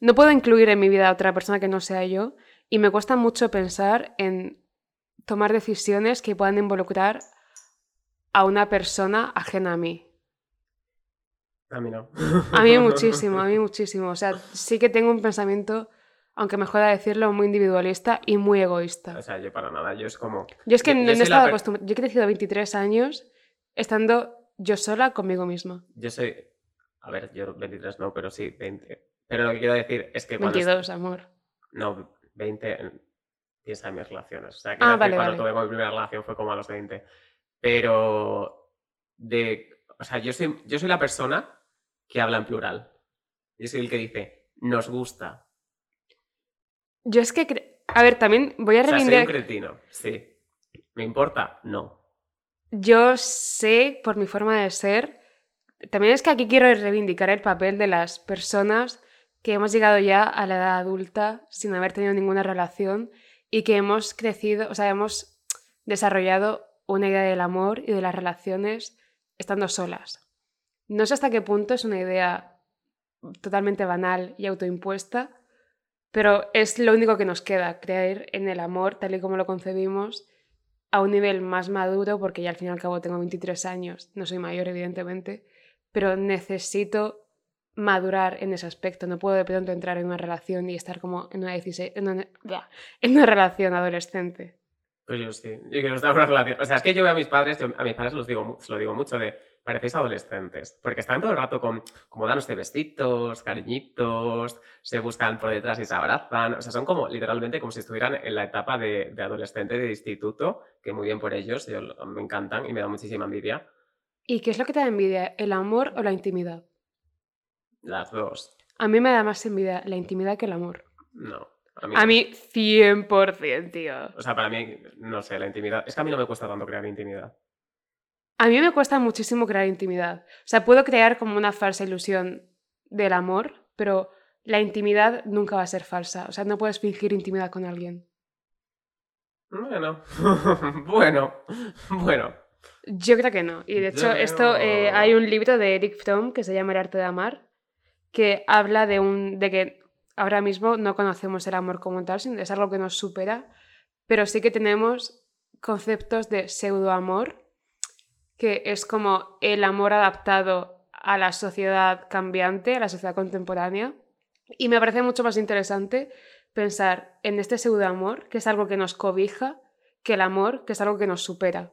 no puedo incluir en mi vida a otra persona que no sea yo y me cuesta mucho pensar en tomar decisiones que puedan involucrar a una persona ajena a mí. A mí no. A mí muchísimo, a mí muchísimo. O sea, sí que tengo un pensamiento, aunque me joda decirlo, muy individualista y muy egoísta. O sea, yo para nada, yo es como... Yo es que yo- no, yo he estado acostumbrada. Yo he crecido 23 años estando yo sola conmigo misma. Yo soy... A ver, yo 23 no, pero sí, 20. Pero lo que quiero decir es que cuando... 22, amor. No, 20... piensa en mis relaciones. O sea, que Ah, vale, cuando vale. tuve mi primera relación fue como a los 20. Pero de. O sea, yo soy, yo soy la persona que habla en plural. Yo soy el que dice, nos gusta. Yo es que... cre- A ver, también voy a O sea, soy un reivindicar... cretino, sí. ¿Me importa? No. Yo sé, por mi forma de ser, también es que aquí quiero reivindicar el papel de las personas que hemos llegado ya a la edad adulta sin haber tenido ninguna relación y que hemos crecido, o sea, hemos desarrollado una idea del amor y de las relaciones estando solas. No sé hasta qué punto es una idea totalmente banal y autoimpuesta, pero es lo único que nos queda, creer en el amor tal y como lo concebimos a un nivel más maduro, porque ya al fin y al cabo tengo 23 años, no soy mayor evidentemente, pero necesito madurar en ese aspecto. No puedo de pronto entrar en una relación y estar como en una, 16 en una, en una relación adolescente. Pues yo sí. Yo quiero estar en una relación. O sea, es que yo veo a mis padres, yo a mis padres los digo, lo digo mucho de parecéis adolescentes. Porque están todo el rato con, como danos de besitos, cariñitos, se buscan por detrás y se abrazan. O sea, son como literalmente como si estuvieran en la etapa de, de adolescente de instituto, que muy bien por ellos, yo, me encantan y me da muchísima envidia. ¿Y qué es lo que te da envidia? ¿El amor o la intimidad? Las dos. A mí me da más envidia la intimidad que el amor. No. A mí, A mí 100%, tío. O sea, para mí, no sé, la intimidad. Es que a mí no me cuesta tanto crear intimidad. A mí me cuesta muchísimo crear intimidad. O sea, puedo crear como una falsa ilusión del amor, pero la intimidad nunca va a ser falsa. O sea, no puedes fingir intimidad con alguien. Bueno, bueno, bueno. Yo creo que no. Y de hecho, Yo esto eh, hay un libro de Eric Fromm que se llama El arte de amar, que habla de un de que ahora mismo no conocemos el amor como tal, es algo que nos supera, pero sí que tenemos conceptos de pseudoamor, que es como el amor adaptado a la sociedad cambiante, a la sociedad contemporánea. Y me parece mucho más interesante pensar en este pseudoamor, que es algo que nos cobija, que el amor, que es algo que nos supera.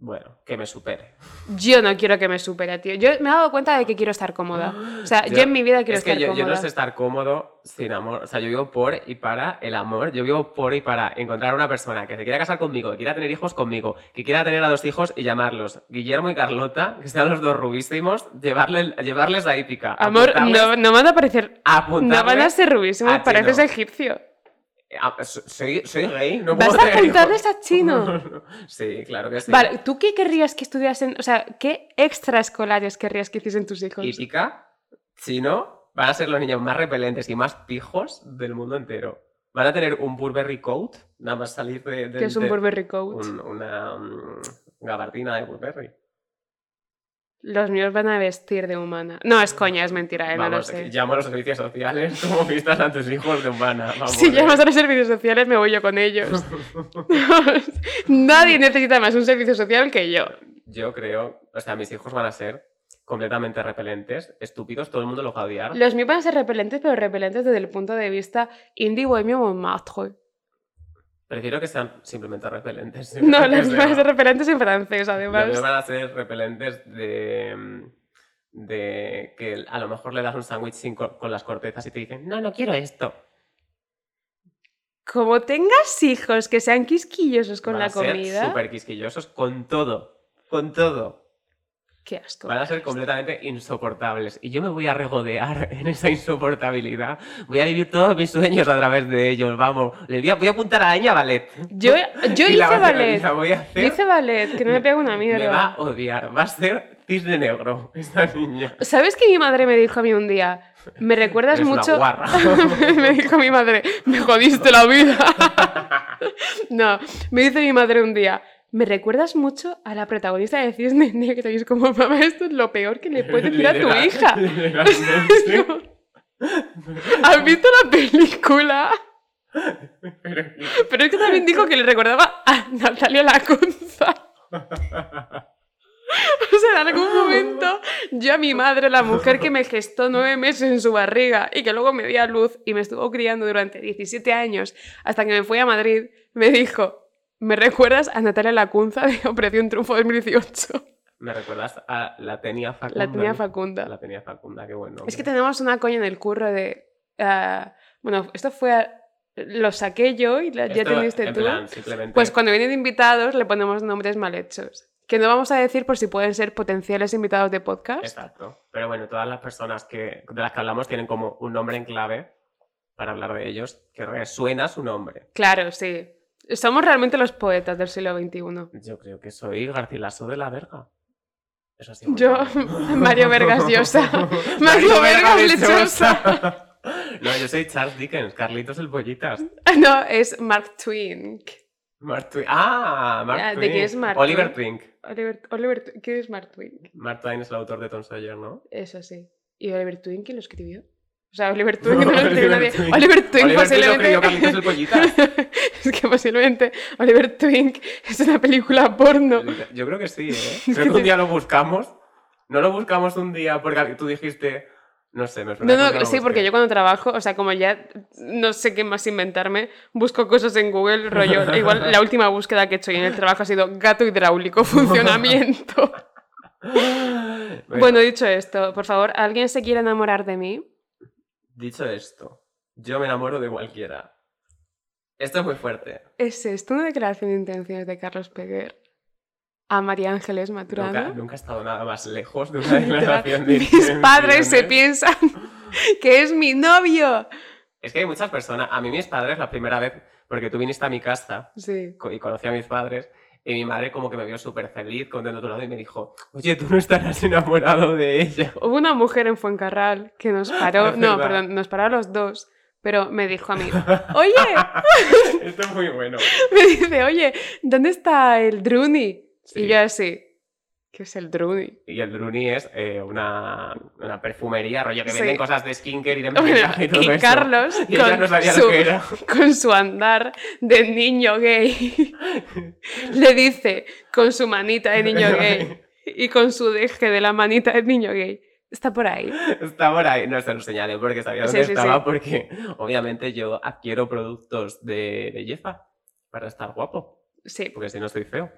Bueno, que me supere. Yo no quiero que me supere, tío. Yo me he dado cuenta de que quiero estar cómoda. O sea, yo, en mi vida quiero es que estar yo, cómoda. yo no sé estar cómodo sin amor. O sea, yo vivo por y para el amor. Yo vivo por y para encontrar una persona que se quiera casar conmigo, que quiera tener hijos conmigo, que quiera tener a dos hijos y llamarlos Guillermo y Carlota, que sean los dos rubísimos, llevarle, llevarles la hípica. Amor, no, no van a parecer. No van a ser rubísimos, a pareces egipcio. Soy, soy gay, no ¿Vas puedo a apuntarles a chino? sí, claro que sí. Vale, ¿tú qué querrías que estudiasen? O sea, ¿qué extraescolares querrías que hiciesen tus hijos? Hípica, chino, van a ser los niños más repelentes y más pijos del mundo entero. Van a tener un Burberry coat, nada más salir de... de- ¿Qué es un de- Burberry Coat? un- una mm, gabardina de Burberry. Los míos van a vestir de humana. No, es coña, es mentira, eh, no lo Vamos, sé. llamo a los servicios sociales como vistas a tus hijos de humana. Vamos, Si eh. llamas a los servicios sociales, me voy yo con ellos. Nadie necesita más un servicio social que yo. Yo creo, o sea, mis hijos van a ser completamente repelentes, estúpidos, todo el mundo los va a odiar. Los míos van a ser repelentes, pero repelentes desde el punto de vista indie bohemio Montmartre. Prefiero que sean simplemente repelentes. No, míos van a ser repelentes en francés, además. van a ser repelentes de, de que a lo mejor le das un sándwich con las cortezas y te dicen, no, no quiero esto. Como tengas hijos que sean quisquillosos con Van la a ser comida. súper quisquillosos con todo. Con todo. Qué asco. Van a ser completamente insoportables. Y yo me voy a regodear en esa insoportabilidad. Voy a vivir todos mis sueños a través de ellos. Vamos. Le voy a, voy a apuntar a Aña ballet. Yo, yo hice la ballet. la voy a Yo hice ballet, que no me pega una Me va mierda. a odiar. Va a ser cisne negro esta niña. ¿Sabes que mi madre me dijo a mí un día? Me recuerdas Eres una mucho. guarra. me dijo mi madre, me jodiste la vida. no, me dice mi madre un día, me recuerdas mucho a la protagonista de Cisne Negro. Y es como, mamá, esto es lo peor que le puedes decir a tu hija. ¿Has visto la película? Pero es que también dijo que le recordaba a Natalia Lacunza. O sea, en algún momento yo a mi madre, la mujer que me gestó nueve meses en su barriga y que luego me dio a luz y me estuvo criando durante 17 años hasta que me fui a Madrid, me dijo, ¿me recuerdas a Natalia Lacunza de Operación Triunfo 2018? Me recuerdas a la tenía Facunda. La tenía Facunda. La tenía Facunda, qué bueno. Es que tenemos una coña en el curro de... ah, bueno, esto fue... Lo saqué yo y la- ya Esto, teniste en tú. plan, simplemente... Pues cuando vienen invitados le ponemos nombres mal hechos. Que no vamos a decir por si pueden ser potenciales invitados de podcast. Exacto. Pero bueno, todas las personas que, de las que hablamos tienen como un nombre en clave para hablar de ellos, que resuena su nombre. Claro, sí. Somos realmente los poetas del siglo XXI. Yo creo que soy Garcilaso de la Verga. Eso sí. Yo, Mario Vergas Llosa. Mario Vergas Lechosa. No, yo soy Charles Dickens, Carlitos el Pollitas. No, es Mark Twain. Mark Twain. Ah, Mark Ya, ¿de quién es Mark Oliver Twain? Twink. Oliver, Oliver, ¿qué es Mark Twain? Mark Twain es el autor de Tom Sawyer, ¿no? Eso sí. ¿Y Oliver Twin quién lo escribió? O sea, Oliver Twin no lo escribió Oliver nadie. Twink. Oliver Twin Oliver Twin lo posiblemente... es que posiblemente Oliver Twink es una película porno. Yo creo que sí, ¿eh? Creo que un día lo buscamos. No lo buscamos un día porque tú dijiste. No sé, me suena No, no, sí, porque yo cuando trabajo, o sea, como ya no sé qué más inventarme, busco cosas en Google, rollo. Igual la última búsqueda que he hecho en el trabajo ha sido gato hidráulico, funcionamiento. Bueno, dicho esto, por favor, ¿alguien se quiere enamorar de mí? Dicho esto, yo me enamoro de cualquiera. Esto es muy fuerte. ¿Es esto una declaración de intenciones de Carlos Peguer a María Ángeles Maturana? Nunca, nunca he estado nada más lejos de una declaración de Mis padres se intenciones. piensan que es mi novio. Es que hay muchas personas. A mí, mis padres, la primera vez, porque tú viniste a mi casa Sí. y conocí a mis padres, y mi madre, como que me vio súper feliz, contento tu lado, y me dijo: Oye, tú no estarás enamorado de ella. Hubo una mujer en Fuencarral que nos paró, no, perdón, nos paró a los dos, pero me dijo a mí, oye, Esto es muy bueno. me dice, oye, ¿dónde está el Druni? Sí. Y yo así, ¿qué es el Druni? Y el Druni es eh, una, una perfumería, rollo que Sí. venden cosas de skincare y de Bueno, y todo y eso. Carlos, Y con, no sabía su, lo que era. con su andar de niño gay, le dice con su manita de niño gay y con su deje de la manita de niño gay, está por ahí. Está por ahí, no se lo señalé porque sabía dónde sí, estaba, sí. porque obviamente yo adquiero productos de belleza para estar guapo, Sí. porque si no estoy feo.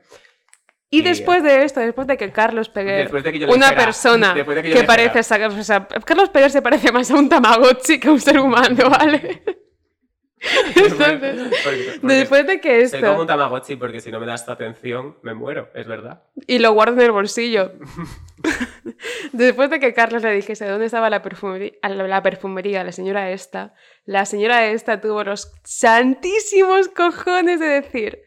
Y después de esto, después de que Carlos Peguer, de que una persona de que que parece o sea, Carlos Peguer se parece más a un Tamagotchi que a un ser humano, ¿vale? Entonces, Porque- porque después de que Soy como un esto, Tamagotchi porque si no me das tu atención me muero, es verdad. y lo guardo en el bolsillo, después de que Carlos le dijese dónde estaba la perfumería, la perfumería, la señora esta, la señora esta tuvo los santísimos cojones de decir,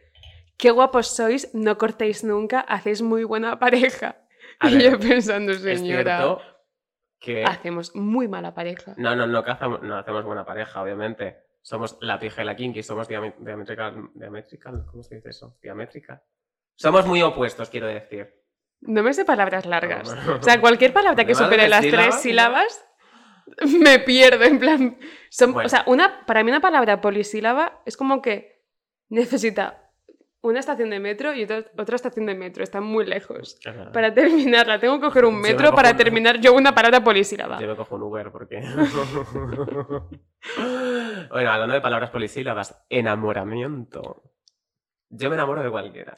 qué guapos sois, no cortéis nunca, hacéis muy buena pareja. A y ver, yo pensando, señora, que... hacemos muy mala pareja. No, no, no, que hacemos, no hacemos buena pareja, obviamente. Somos la pija y la kinky, somos diame- diametrical, diametrical, ¿cómo se dice eso? Diamétrica. Somos muy opuestos, quiero decir. No me sé palabras largas. No, no. O sea, cualquier palabra que supere las sílabas, tres sílabas me pierdo. En plan. son- Bueno. O sea, una, para mí una palabra polisílaba es como que necesita una estación de metro y otra, otra estación de metro. Están muy lejos. Para terminarla, tengo que coger un me metro para un- terminar yo una palabra polisílaba. Yo me cojo un Uber porque. bueno, hablando de palabras polisílabas, enamoramiento. Yo me enamoro de cualquiera.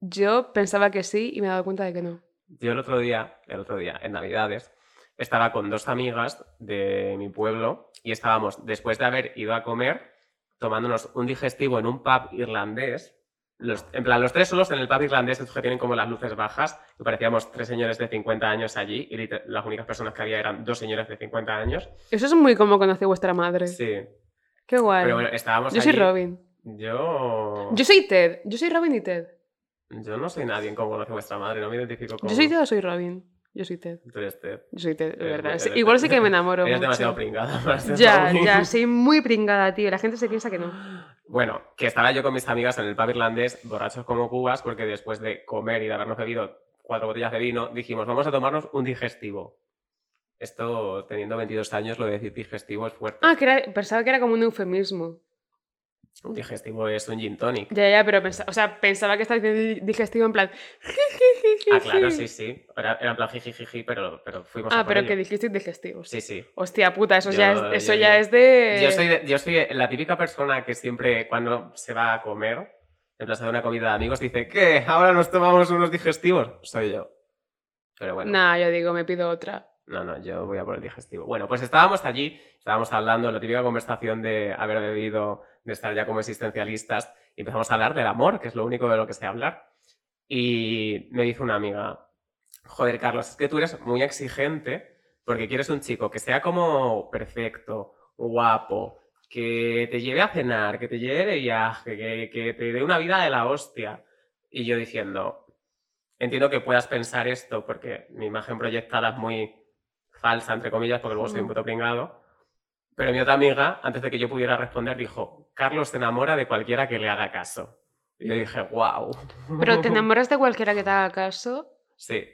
Yo pensaba que sí y me he dado cuenta de que no. Yo el otro día, el otro día, en Navidades, estaba con dos amigas de mi pueblo y estábamos, después de haber ido a comer, tomándonos un digestivo en un pub irlandés. Los- en plan, los tres solos en el pub irlandés, estos que tienen como las luces bajas, y parecíamos tres señores de 50 años allí, y las únicas personas que había eran dos señores de 50 años. Eso es muy como conoce vuestra madre. Sí. Qué guay. Pero bueno, estábamos yo soy Robin. Yo... Yo soy Ted. Yo soy Robin y Ted. Yo no soy nadie en cómo conoce vuestra madre, no me identifico con... Yo soy Ted o soy Robin. Yo soy Ted. Tú eres Ted. Yo soy Ted, de Eres verdad. eres- igual sí que me enamoro. Eres mucho. demasiado pringada para ser Ya, ya, soy muy pringada, tío. La gente se piensa que no. Bueno, que estaba yo con mis amigas en el pub irlandés, borrachos como cubas, porque después de comer y de habernos bebido cuatro botellas de vino, dijimos, vamos a tomarnos un digestivo. Esto, teniendo 22 años, lo de decir digestivo es fuerte. Ah, que era- pensaba que era como un eufemismo. Un digestivo es un gin tonic. Ya, ya, pero pensa- o sea, pensaba que estaba diciendo digestivo en plan. Ah, claro, sí, sí. Era, era en plan jijijiji, pero, pero fuimos a Ah, pero ello. que dijiste digestivos. Sí, sí. Hostia puta, eso Yo- ya es, eso yo- ya es de. Yo soy, de- yo soy la típica persona que siempre cuando se va a comer, en plan se da una comida de amigos, dice, ¿qué? ¿Ahora nos tomamos unos digestivos? Soy yo. Pero bueno. Nah, yo digo, me pido otra. No, no, yo voy a por el digestivo. Bueno, pues estábamos allí, estábamos hablando, la típica conversación de haber bebido, de estar ya como existencialistas, y empezamos a hablar del amor, que es lo único de lo que sé hablar. Y me dice una amiga, joder, Carlos, es que tú eres muy exigente porque quieres un chico que sea como perfecto, guapo, que te lleve a cenar, que te lleve de viaje, que, que te dé una vida de la hostia. Y yo diciendo, entiendo que puedas pensar esto porque mi imagen proyectada es muy falsa, entre comillas, porque luego soy un puto pringado. Pero mi otra amiga, antes de que yo pudiera responder, dijo, Carlos se enamora de cualquiera que le haga caso. Y yo dije, wow. Pero te enamoras de cualquiera que te haga caso, Sí.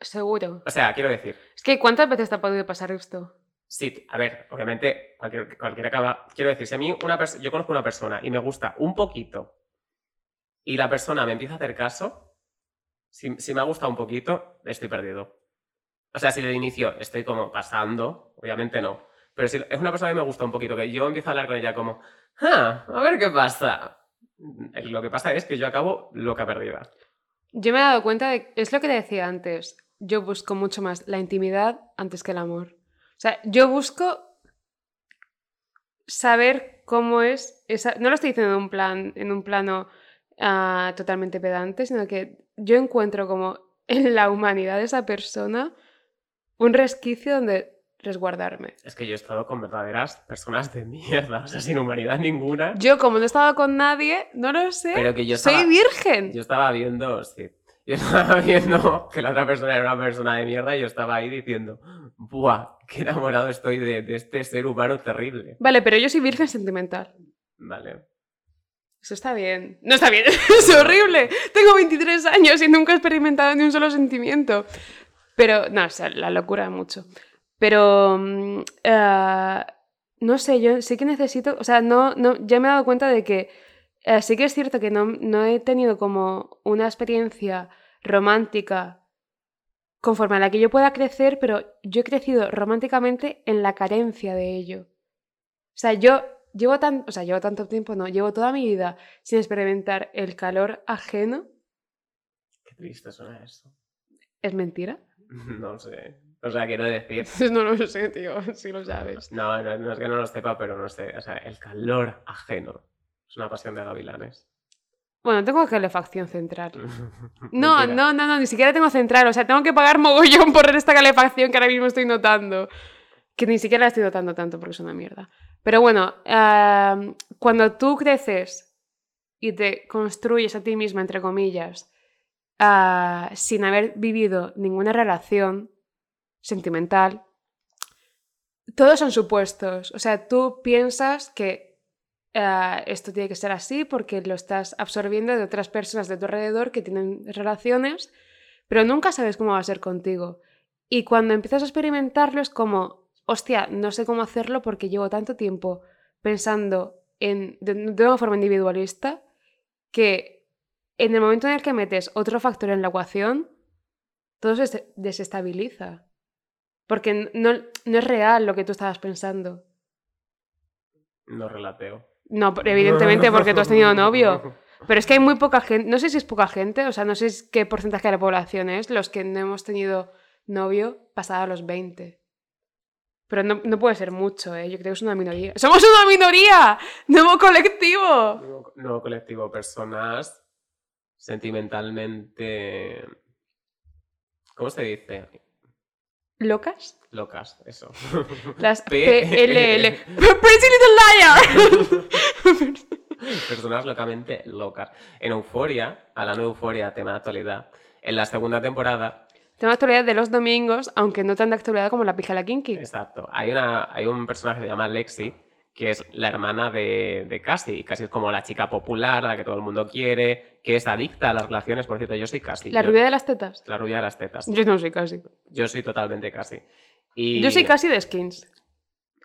seguro. O sea, quiero decir, Es que ¿cuántas veces te ha podido pasar esto? sí, a ver, obviamente, cualquier, cualquiera haga... Quiero decir, si a mí una persona... Yo conozco una persona y me gusta un poquito y la persona me empieza a hacer caso, si, si me ha gustado un poquito, estoy perdido. O sea, si de inicio estoy como pasando, obviamente no. Pero si es una persona que me gusta un poquito, que yo empiezo a hablar con ella como, ah, a ver qué pasa. Lo que pasa es que yo acabo loca perdida. Yo me he dado cuenta de, es lo que te decía antes, yo busco mucho más la intimidad antes que el amor. O sea, yo busco saber cómo es esa, no lo estoy diciendo en un plan, en un plano ah, totalmente pedante, sino que yo encuentro como en la humanidad de esa persona un resquicio donde resguardarme. Es que yo he estado con verdaderas personas de mierda, o sea, sin humanidad ninguna. Yo, como no he estado con nadie, no lo sé. Pero que yo soy estaba- virgen. Yo estaba viendo, sí, yo estaba viendo que la otra persona era una persona de mierda y yo estaba ahí diciendo, ¡buah! ¡Qué enamorado estoy de, de este ser humano terrible! Vale, pero yo soy virgen sentimental. Vale. Eso está bien. No está bien, es horrible. Tengo 23 años y nunca he experimentado ni un solo sentimiento. Pero, no, o sea, la locura mucho. Pero, mm, eh, no sé, yo sí que necesito, o sea, no, no, ya me he dado cuenta de que eh, sí que es cierto que no, no he tenido como una experiencia romántica conforme a la que yo pueda crecer, pero yo he crecido románticamente en la carencia de ello. O sea, yo llevo tan, o sea, llevo tanto tiempo, no, llevo toda mi vida sin experimentar el calor ajeno. Qué triste suena eso. ¿Es mentira? No sé. O sea, quiero decir... No lo sé, tío, si lo sabes. No, no, no es que no lo sepa, pero no sé. O sea, el calor ajeno. Es una pasión de gavilanes. Bueno, tengo calefacción central. No, no, no, no, ni siquiera tengo central. O sea, tengo que pagar mogollón por esta calefacción que ahora mismo estoy notando. Que ni siquiera la estoy notando tanto porque es una mierda. Pero bueno, cuando tú creces y te construyes a ti misma, entre comillas, ah, sin haber vivido ninguna relación sentimental, todos son supuestos. O sea, tú piensas que ah, esto tiene que ser así porque lo estás absorbiendo de otras personas de tu alrededor que tienen relaciones, pero nunca sabes cómo va a ser contigo. Y cuando empiezas a experimentarlo es como, hostia, no sé cómo hacerlo porque llevo tanto tiempo pensando en, de, una forma individualista que en el momento en el que metes otro factor en la ecuación, todo se des- desestabiliza. Porque no, no es real lo que tú estabas pensando. No relateo. No, evidentemente porque tú has tenido novio. Pero es que hay muy poca gente, no sé si es poca gente, o sea, no sé qué porcentaje de la población es, los que no hemos tenido novio pasado los 20. Pero no, no puede ser mucho, ¿eh? Yo creo que es una minoría. ¡Somos una minoría! ¡Nuevo colectivo! Nuevo, nuevo colectivo, personas sentimentalmente... ¿Cómo se dice? ¿Locas? Locas, eso. Las PLL. ¡Pretty Little Liar! Personas locamente locas. En Euforia, hablando de Euforia, tema de actualidad, en la segunda temporada, Tema actualidad de los domingos, aunque no tan de actualidad como la pija la kinky. exacto, hay, una, hay un personaje que se llama Lexi, que es la hermana de, de Cassie. Cassie es como la chica popular, la que todo el mundo quiere, que es adicta a las relaciones. Por cierto, yo soy Cassie. La yo- rubia de las tetas. La rubia de las tetas. Yo no soy casi. Yo soy totalmente Cassie. Y... Yo soy casi de skins.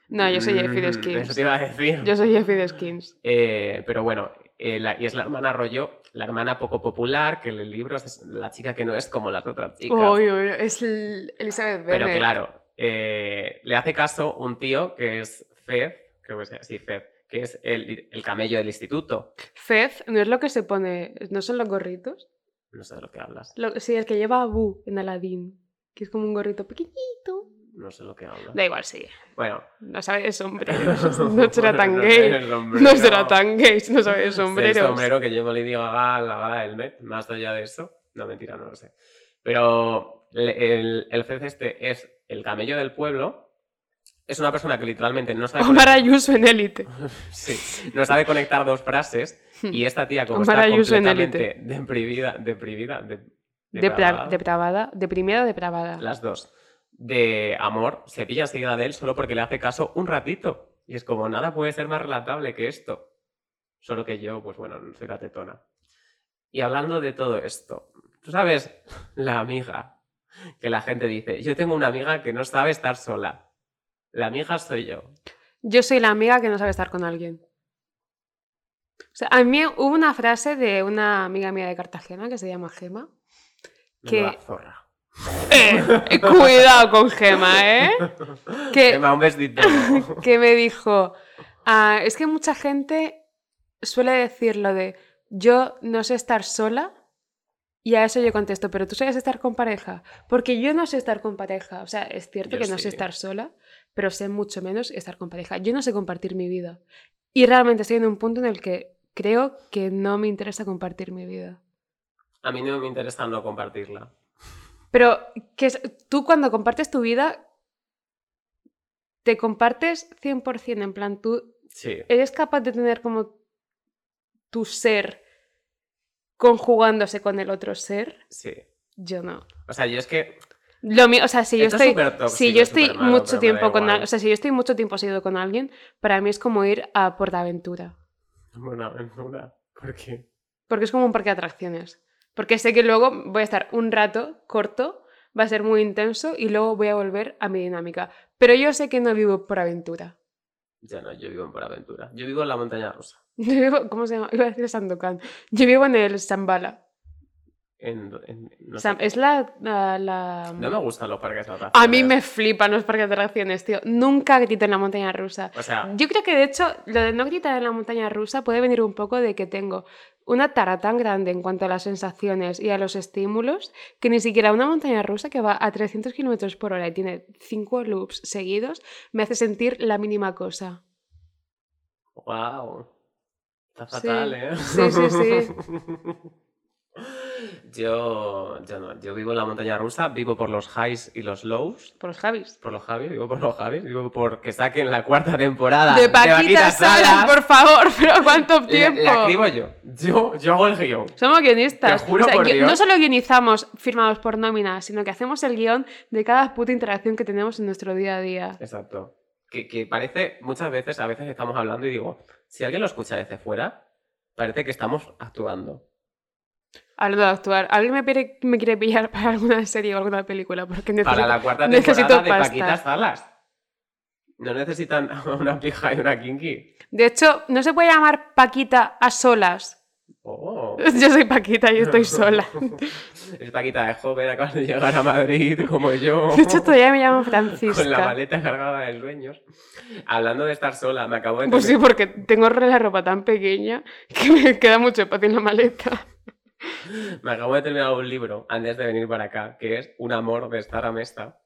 No, yo soy Jeffy de Mm, Skins. Eso te iba a decir. Yo soy Jeffy de Skins. Eh, pero bueno, eh, la- y es la hermana rollo, la hermana poco popular, que en el libro es la chica que no es como las otras chicas. Uy, uy, es el- Elizabeth pero Bennet. claro, eh, le hace caso un tío que es Fed, creo que sea así, Fed, que es el, el camello del instituto. Fez no es lo que se pone. ¿No son los gorritos? No sé de lo que hablas. Lo- sí, el que lleva a Boo en Aladdin. Que es como un gorrito pequeñito. No sé de lo que hablas. Da igual, sí. Bueno. No sabe de sombreros. No será tan No gay. sombrero. No será tan gay no sabe de Sé El sombreros. sombrero que llevo Lady Gaga la gala del Met, más allá de eso. No, mentira, no lo sé. Pero el, el, este es el camello del pueblo. Es una persona que literalmente no sabe, Omar Ayuso en élite. sí, no sabe conectar dos frases. Y esta tía, como Omar está Ayuso en completamente deprimida, deprimida, de, Depra- depravada, depravada. Deprimida depravada. las dos, de amor, se pilla enseguida de él solo porque le hace caso un ratito. Y es como, nada puede ser más relatable que esto. Solo que yo, pues bueno, no soy la tetona. Y hablando de todo esto, tú sabes, la amiga, que la gente dice, yo tengo una amiga que no sabe estar sola. La amiga soy yo. Yo soy la amiga que no sabe estar con alguien. O sea, a mí hubo una frase de una amiga mía de Cartagena que se llama Gema. Que- zorra. Eh, cuidado con Gema, ¿eh? Que, Emma, un besito. que me dijo, "Ah, es que mucha gente suele decir lo de yo no sé estar sola y a eso yo contesto, pero tú sabes estar con pareja, porque yo no sé estar con pareja, o sea, es cierto Yo que no sí. sé estar sola, pero sé mucho menos estar con pareja, yo no sé compartir mi vida y realmente estoy en un punto en el que creo que no me interesa compartir mi vida. A mí no me interesa no compartirla. Pero que tú cuando compartes tu vida, te compartes 100%, en plan, tú Sí. ¿Eres capaz de tener como tu ser conjugándose con el otro ser? Sí. Yo no. O sea, yo es que Lo mío, o sea, si yo Esto es estoy, si yo estoy mucho tiempo con, o sea, si yo estoy mucho tiempo seguido con alguien, para mí es como ir a Portaventura, Buena aventura. ¿Por qué? porque es como un parque de atracciones, porque sé que luego voy a estar un rato corto, va a ser muy intenso y luego voy a volver a mi dinámica, pero yo sé que no vivo por aventura. Ya no, yo vivo en Aventura. Yo vivo en la montaña rusa. Yo vivo, ¿cómo se llama? Iba a decir Sandokan. Yo vivo en el Zambala. En, en- no, es la, la, la- No me gustan los parques de atracciones. A mí me flipan los parques de atracciones, tío. Nunca grito en la montaña rusa. O sea, Yo creo que de hecho lo de no gritar en la montaña rusa puede venir un poco de que tengo una tara tan grande en cuanto a las sensaciones y a los estímulos que ni siquiera una montaña rusa que va a 300 kilómetros por hora y tiene cinco loops seguidos me hace sentir la mínima cosa. wow. Está Sí. fatal, ¿eh? Sí, sí, sí. Yo, yo no, yo vivo en la montaña rusa, vivo por los highs y los lows. Por los Javis. Por los Javis, vivo por los Javis, vivo por que saquen la cuarta temporada De Paquita Salas, por favor, pero ¿cuánto tiempo? La, escribo yo. Yo, yo hago el guion. Somos guionistas. Te juro por Dios. No solo guionizamos firmados por nómina, sino que hacemos el guion de cada puta interacción que tenemos en nuestro día a día. Exacto. Que, que parece, muchas veces, a veces estamos hablando y digo, si alguien lo escucha desde fuera, parece que estamos actuando. Hablando de actuar, ¿alguien me, quiere- me quiere pillar para alguna serie o alguna película? Porque necesito, Para la cuarta necesito temporada de. Paquita Salas. No necesitan una pija y una kinky. De hecho, no se puede llamar Paquita a solas. Oh. Yo soy Paquita y estoy sola. Es Paquita de joven, acabas de llegar a Madrid como yo. De hecho, todavía me llamo Con la Francisca. maleta cargada de sueños. Hablando de estar sola, me acabo de... Pues sí, porque tengo la ropa tan pequeña que me queda mucho espacio en la maleta. Me acabo de terminar un libro antes de venir para acá, que es Un amor de Sara Mesta,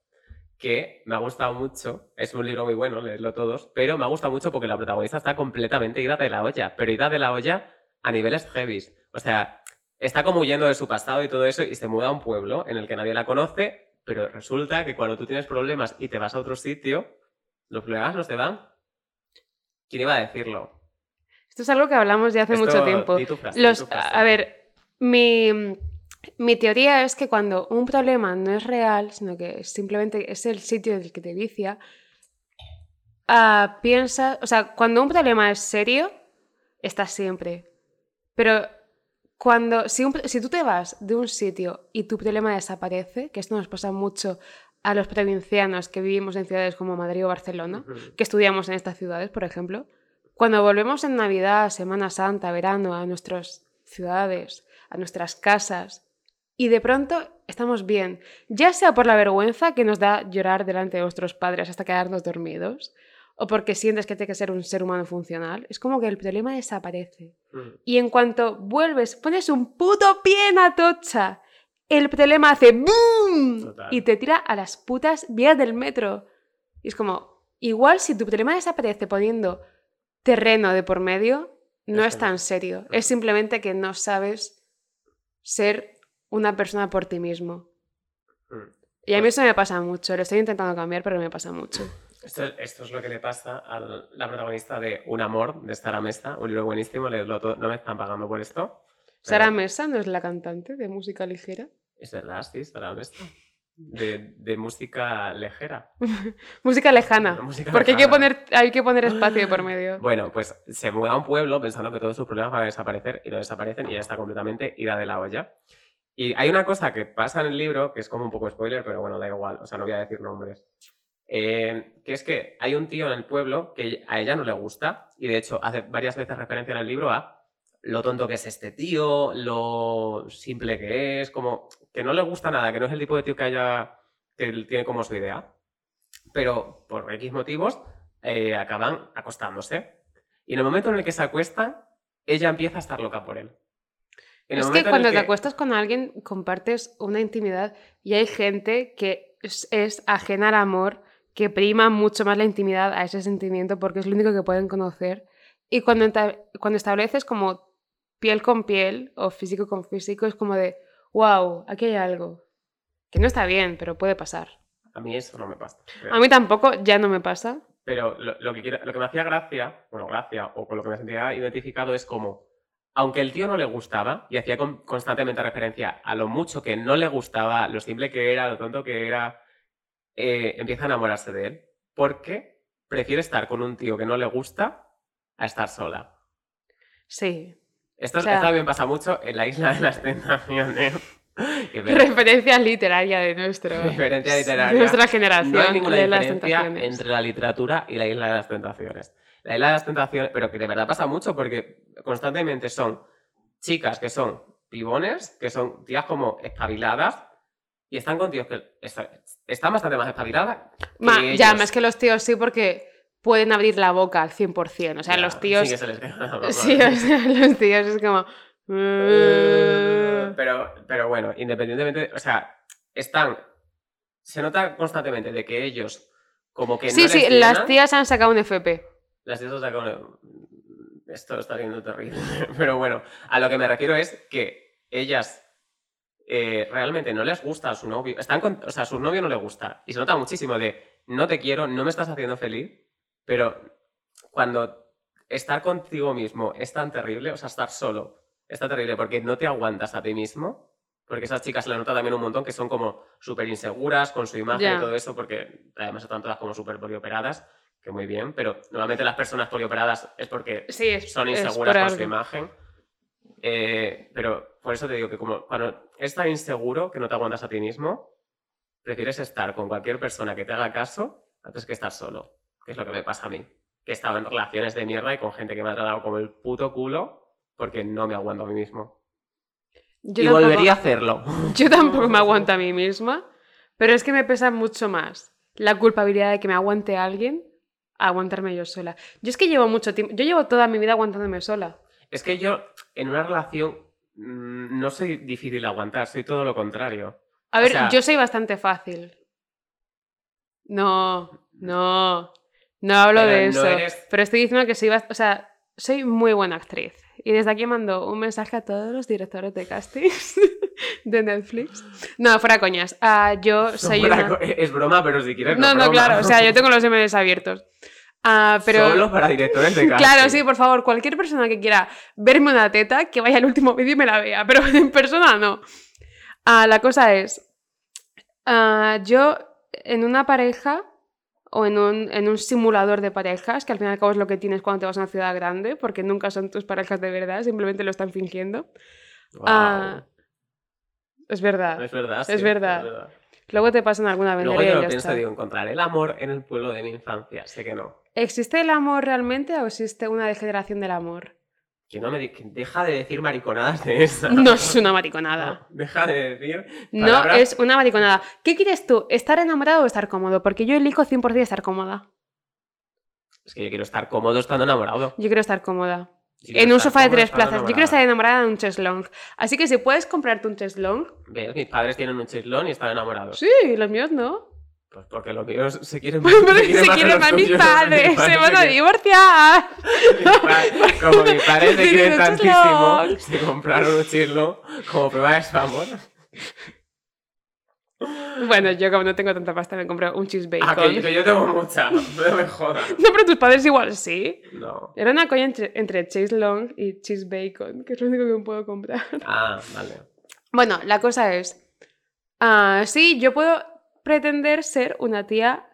que me ha gustado mucho. Es un libro muy bueno, leedlo todos, pero me ha gustado mucho porque la protagonista está completamente ida de la olla, pero ida de la olla a niveles heavies. O sea, está como huyendo de su pasado y todo eso y se muda a un pueblo en el que nadie la conoce, pero resulta que cuando tú tienes problemas y te vas a otro sitio, los problemas no se van. ¿Quién iba a decirlo? Esto es algo que hablamos ya hace Esto, mucho tiempo. frase, Los, a ver, mi, mi teoría es que cuando un problema no es real, sino que simplemente es el sitio del que te vicia, ah, piensa, o sea, cuando un problema es serio, estás siempre. Pero cuando, si, un- si tú te vas de un sitio y tu problema desaparece, que esto nos pasa mucho a los provincianos que vivimos en ciudades como Madrid o Barcelona, que estudiamos en estas ciudades, por ejemplo, cuando volvemos en Navidad, Semana Santa, verano, a nuestras ciudades, a nuestras casas, y de pronto estamos bien, ya sea por la vergüenza que nos da llorar delante de nuestros padres hasta quedarnos dormidos, o porque sientes que tienes que ser un ser humano funcional, es como que el problema desaparece. Mm. Y en cuanto vuelves, pones un puto pie en Atocha, el problema hace ¡boom! Total. Y te tira a las putas vías del metro. Y es como, igual si tu problema desaparece poniendo terreno de por medio, no Es tan serio. Es simplemente que no sabes ser una persona por ti mismo. Mm. Y a mí eso me pasa mucho. Lo estoy intentando cambiar, pero me pasa mucho. Esto, esto es lo que le pasa a la protagonista de Un amor, de Sara Mesta, un libro buenísimo, todo. no me están pagando por esto. Sara Mesa no es la cantante de música ligera. Es verdad, sí, Sara Mesta. De, de música ligera. Música lejana. Música porque Hay, que poner, hay que poner espacio por medio. Bueno, pues se muda a un pueblo pensando que todos sus problemas van a desaparecer y no desaparecen y ella está completamente ida de la olla. Y hay una cosa que pasa en el libro, que es como un poco spoiler, pero bueno, da igual, o sea, no voy a decir nombres. Eh, que es que hay un tío en el pueblo que a ella no le gusta y de hecho hace varias veces referencia en el libro a lo tonto que es este tío, lo simple que es, como que no le gusta nada, que no es el tipo de tío que haya, que tiene como su idea. Pero por X motivos eh, acaban acostándose. Y en el momento en el que se acuestan, ella empieza a estar loca por él. En Es que cuando te acuestas con alguien compartes una intimidad y hay gente que es, es ajena al amor, que prima mucho más la intimidad a ese sentimiento porque es lo único que pueden conocer. Y cuando, cuando estableces como piel con piel o físico con físico es como de, wow, aquí hay algo. Que no está bien, pero puede pasar. A mí eso no me pasa. A mí tampoco, ya no me pasa. Pero lo, lo que quiero- lo que me hacía gracia, bueno, gracia, o con lo que me sentía identificado es como, aunque el tío no le gustaba, y hacía con- constantemente referencia a lo mucho que no le gustaba, lo simple que era, lo tonto que era, eh, empieza a enamorarse de él. Porque prefiere estar con un tío que no le gusta a estar sola. Sí. Esto, O sea- esto también pasa mucho en la isla de las tentaciones. Referencia literaria de nuestro, Referencia de literaria. nuestra generación. No hay ninguna de diferencia entre la literatura y la Isla de las Tentaciones. La Isla de las Tentaciones, pero que de verdad pasa mucho porque constantemente son chicas que son pibones, que son tías como espabiladas y están con tíos que está- están bastante más espabiladas. Ma- ya, más que los tíos sí, porque pueden abrir la boca al 100%. O sea, los tíos. sí que se les boca. Sí, o sea, los tíos es como. Eh, Pero, pero bueno, independientemente, o sea, están. Se nota constantemente de que ellos, como que sí, no sí, les las tías han sacado un FP. Las tías sacan. Esto está siendo terrible. Pero bueno, a lo que me refiero es que ellas eh, realmente no les gusta a su novio. Están con- o sea, a su novio no le gusta. Y se nota muchísimo de no te quiero, no me estás haciendo feliz. Pero cuando estar contigo mismo es tan terrible, o sea, estar solo es tan terrible porque no te aguantas a ti mismo. Porque esas chicas se le nota también un montón que son como súper inseguras con su imagen y todo eso, porque además están todas como súper polioperadas, que muy bien, pero normalmente las personas polioperadas es porque Sí, es, son inseguras con su imagen. Eh, pero por eso te digo que como cuando es tan inseguro que no te aguantas a ti mismo, prefieres estar con cualquier persona que te haga caso antes que estar solo, que es lo que me pasa a mí. Que he estado en relaciones de mierda y con gente que me ha tratado como el puto culo porque no me aguanto a mí mismo. Yo y tampoco- volvería a hacerlo. Yo tampoco me aguanto a mí misma, pero es que me pesa mucho más la culpabilidad de que me aguante alguien a aguantarme yo sola. Yo es que llevo mucho tiempo, yo llevo toda mi vida aguantándome sola. Es que yo en una relación mm, no soy difícil de aguantar, soy todo lo contrario. A O ver, sea- yo soy bastante fácil. No, no, no hablo Pero de no eso. eres- Pero estoy diciendo que soy, o sea, soy muy buena actriz. Y desde aquí mando un mensaje a todos los directores de castings de Netflix. No, fuera coñas. Ah, yo soy una... co- Es broma, pero si quieres. No, no, broma. claro, o sea, yo tengo los emails abiertos. Ah, pero... Solo para directores de casting. Claro, sí, por favor, cualquier persona que quiera verme una teta, que vaya al último vídeo y me la vea, pero en persona no. Ah, la cosa es, ah, yo en una pareja o en un, en un simulador de parejas, que al fin y al cabo es lo que tienes cuando te vas a una ciudad grande, porque nunca son tus parejas de verdad, simplemente lo están fingiendo. Ah, es verdad. es verdad. es verdad. Luego te pasan alguna Luego vendería yo y lo pienso está. digo, encontrar el amor en el pueblo de mi infancia. Sé que no. ¿Existe el amor realmente o existe una degeneración del amor? Que no me deja de decir mariconadas de esa. No es una mariconada. No, deja de decir. No es una mariconada. ¿Qué quieres tú? ¿Estar enamorado o estar cómodo? Porque yo elijo 100% estar cómoda. Es que yo quiero estar cómodo estando enamorado. Yo quiero estar cómoda. Si En un sofá de tres plazas. Yo quiero estar enamorada. de un cheslong. Así que si puedes comprarte un cheslong. ¿Ves? Mis padres tienen un chislón y están enamorados. Sí, los míos no. Pues porque los míos se quieren Porque se que quieren los más mis padres. Mis Se van a divorciar. Como mis padres se quieren tantísimo, se compraron un chislón como prueba de su amor. Bueno, yo como no tengo tanta pasta me compré un cheese bacon. Ah, que, yo- que yo tengo mucha, no me jodas. No, pero tus padres igual sí. No. Era una coña entre, entre cheese long y cheese bacon, que es lo único que me puedo comprar. Ah, vale. Bueno, la cosa es. ah, sí, yo puedo pretender ser una tía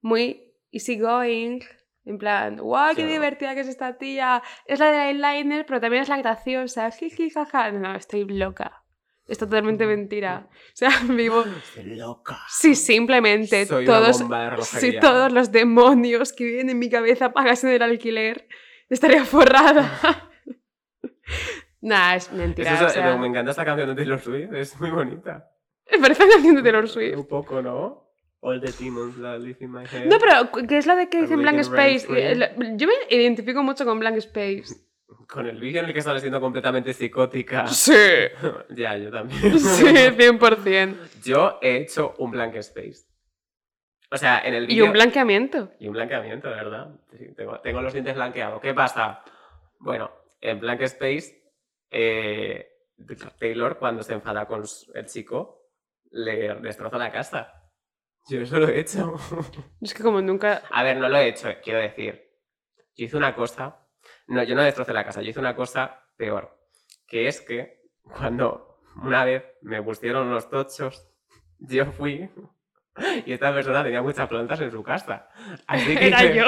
muy easygoing. En plan, guau, qué Sí. divertida que es esta tía. Es la de eyeliner, pero también es la graciosa. Jiji, jaja. No, estoy loca. Es totalmente mentira. O sea, vivo. Estoy loca. Si simplemente Soy una todos. bomba de todos los demonios que viven en mi cabeza pagasen el alquiler, estaría forrada. nah, es mentira. Eso o es- sea, me encanta esta canción de Taylor Swift, es muy bonita. Me parece una canción de Taylor Swift. Un poco, ¿no? All the demons that live in my head. No, pero ¿qué es lo de que dicen Blank Space? Yo me identifico mucho con Blank Space. Con el vídeo en el que sale siendo completamente psicótica. Sí. ya, yo también. Sí, 100%. Yo he hecho un blank space. O sea, en el Y vídeo... un blanqueamiento. Y un blanqueamiento, de verdad. Sí, tengo, tengo los dientes blanqueados. ¿Qué pasa? Bueno, en Blank Space, eh, Taylor, cuando se enfada con el chico, le destroza la casa. Yo eso lo he hecho. Es que como nunca... A ver, no lo he hecho, quiero decir. Yo hice una cosa. No, yo no destrocé la casa, yo hice una cosa peor. Que es que cuando una vez me pusieron los tochos, yo fui. Y esta persona tenía muchas plantas en su casa. Así que Era hice- yo.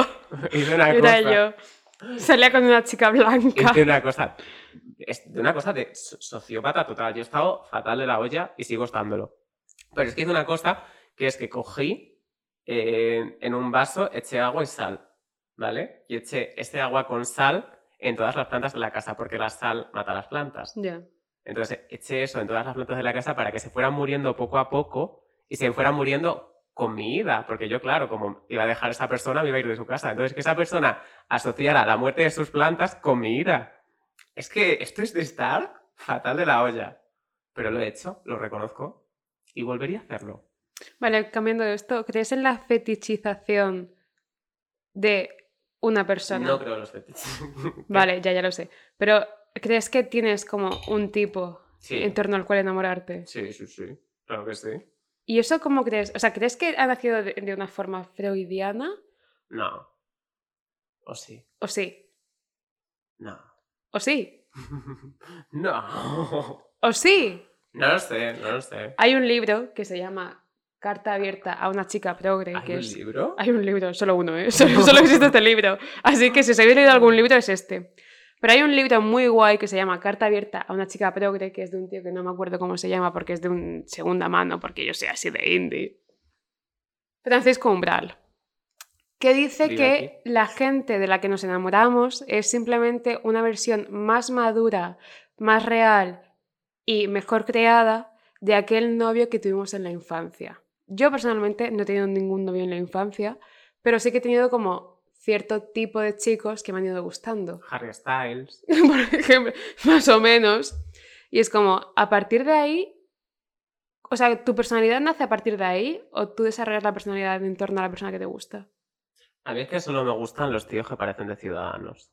Hice una Era cosa. yo. Salía con una chica blanca. Hice una cosa. Es de una cosa de so- sociópata total. Yo he estado fatal de la olla y sigo estándolo. Pero es que hice una cosa que es que cogí eh, en un vaso, eché agua y sal. ¿Vale? Y eché este agua con sal en todas las plantas de la casa, porque la sal mata las plantas. Ya. Entonces eché eso en todas las plantas de la casa para que se fueran muriendo poco a poco y se fueran muriendo con mi ida, porque yo, claro, como iba a dejar a esa persona, me iba a ir de su casa. Entonces que esa persona asociara la muerte de sus plantas con mi ira. Es que esto es de estar fatal de la olla. Pero lo he hecho, lo reconozco y volvería a hacerlo. Vale, cambiando de esto, ¿crees en la fetichización de una persona? No creo en los fetiches. Vale, ya, ya lo sé. Pero ¿crees que tienes como un tipo Sí. en torno al cual enamorarte? Sí, sí, sí. Claro que sí. ¿Y eso cómo crees? O sea, ¿crees que ha nacido de, de una forma freudiana? No. O sí. ¿O sí? No. ¿O sí? no. ¿O sí? No lo sé, no lo sé. Hay un libro que se llama Carta abierta a una chica progre, ¿Hay que un es... libro? Hay un libro, solo uno, ¿eh? Solo, solo existe este libro. Así que si os habéis leído algún libro es este. Pero hay un libro muy guay que se llama Carta abierta a una chica progre, que es de un tío que no me acuerdo cómo se llama porque es de un segunda mano, porque yo soy así de indie. Francisco Umbral. Que dice que aquí. la gente de la que nos enamoramos es simplemente una versión más madura, más real y mejor creada de aquel novio que tuvimos en la infancia. Yo personalmente no he tenido ningún novio en la infancia, pero sí que he tenido como cierto tipo de chicos que me han ido gustando. Harry Styles. Por ejemplo, más o menos. Y es como, a partir de ahí, o sea, ¿tu personalidad nace a partir de ahí o tú desarrollas la personalidad en torno a la persona que te gusta? A mí es que solo me gustan los tíos que parecen de ciudadanos.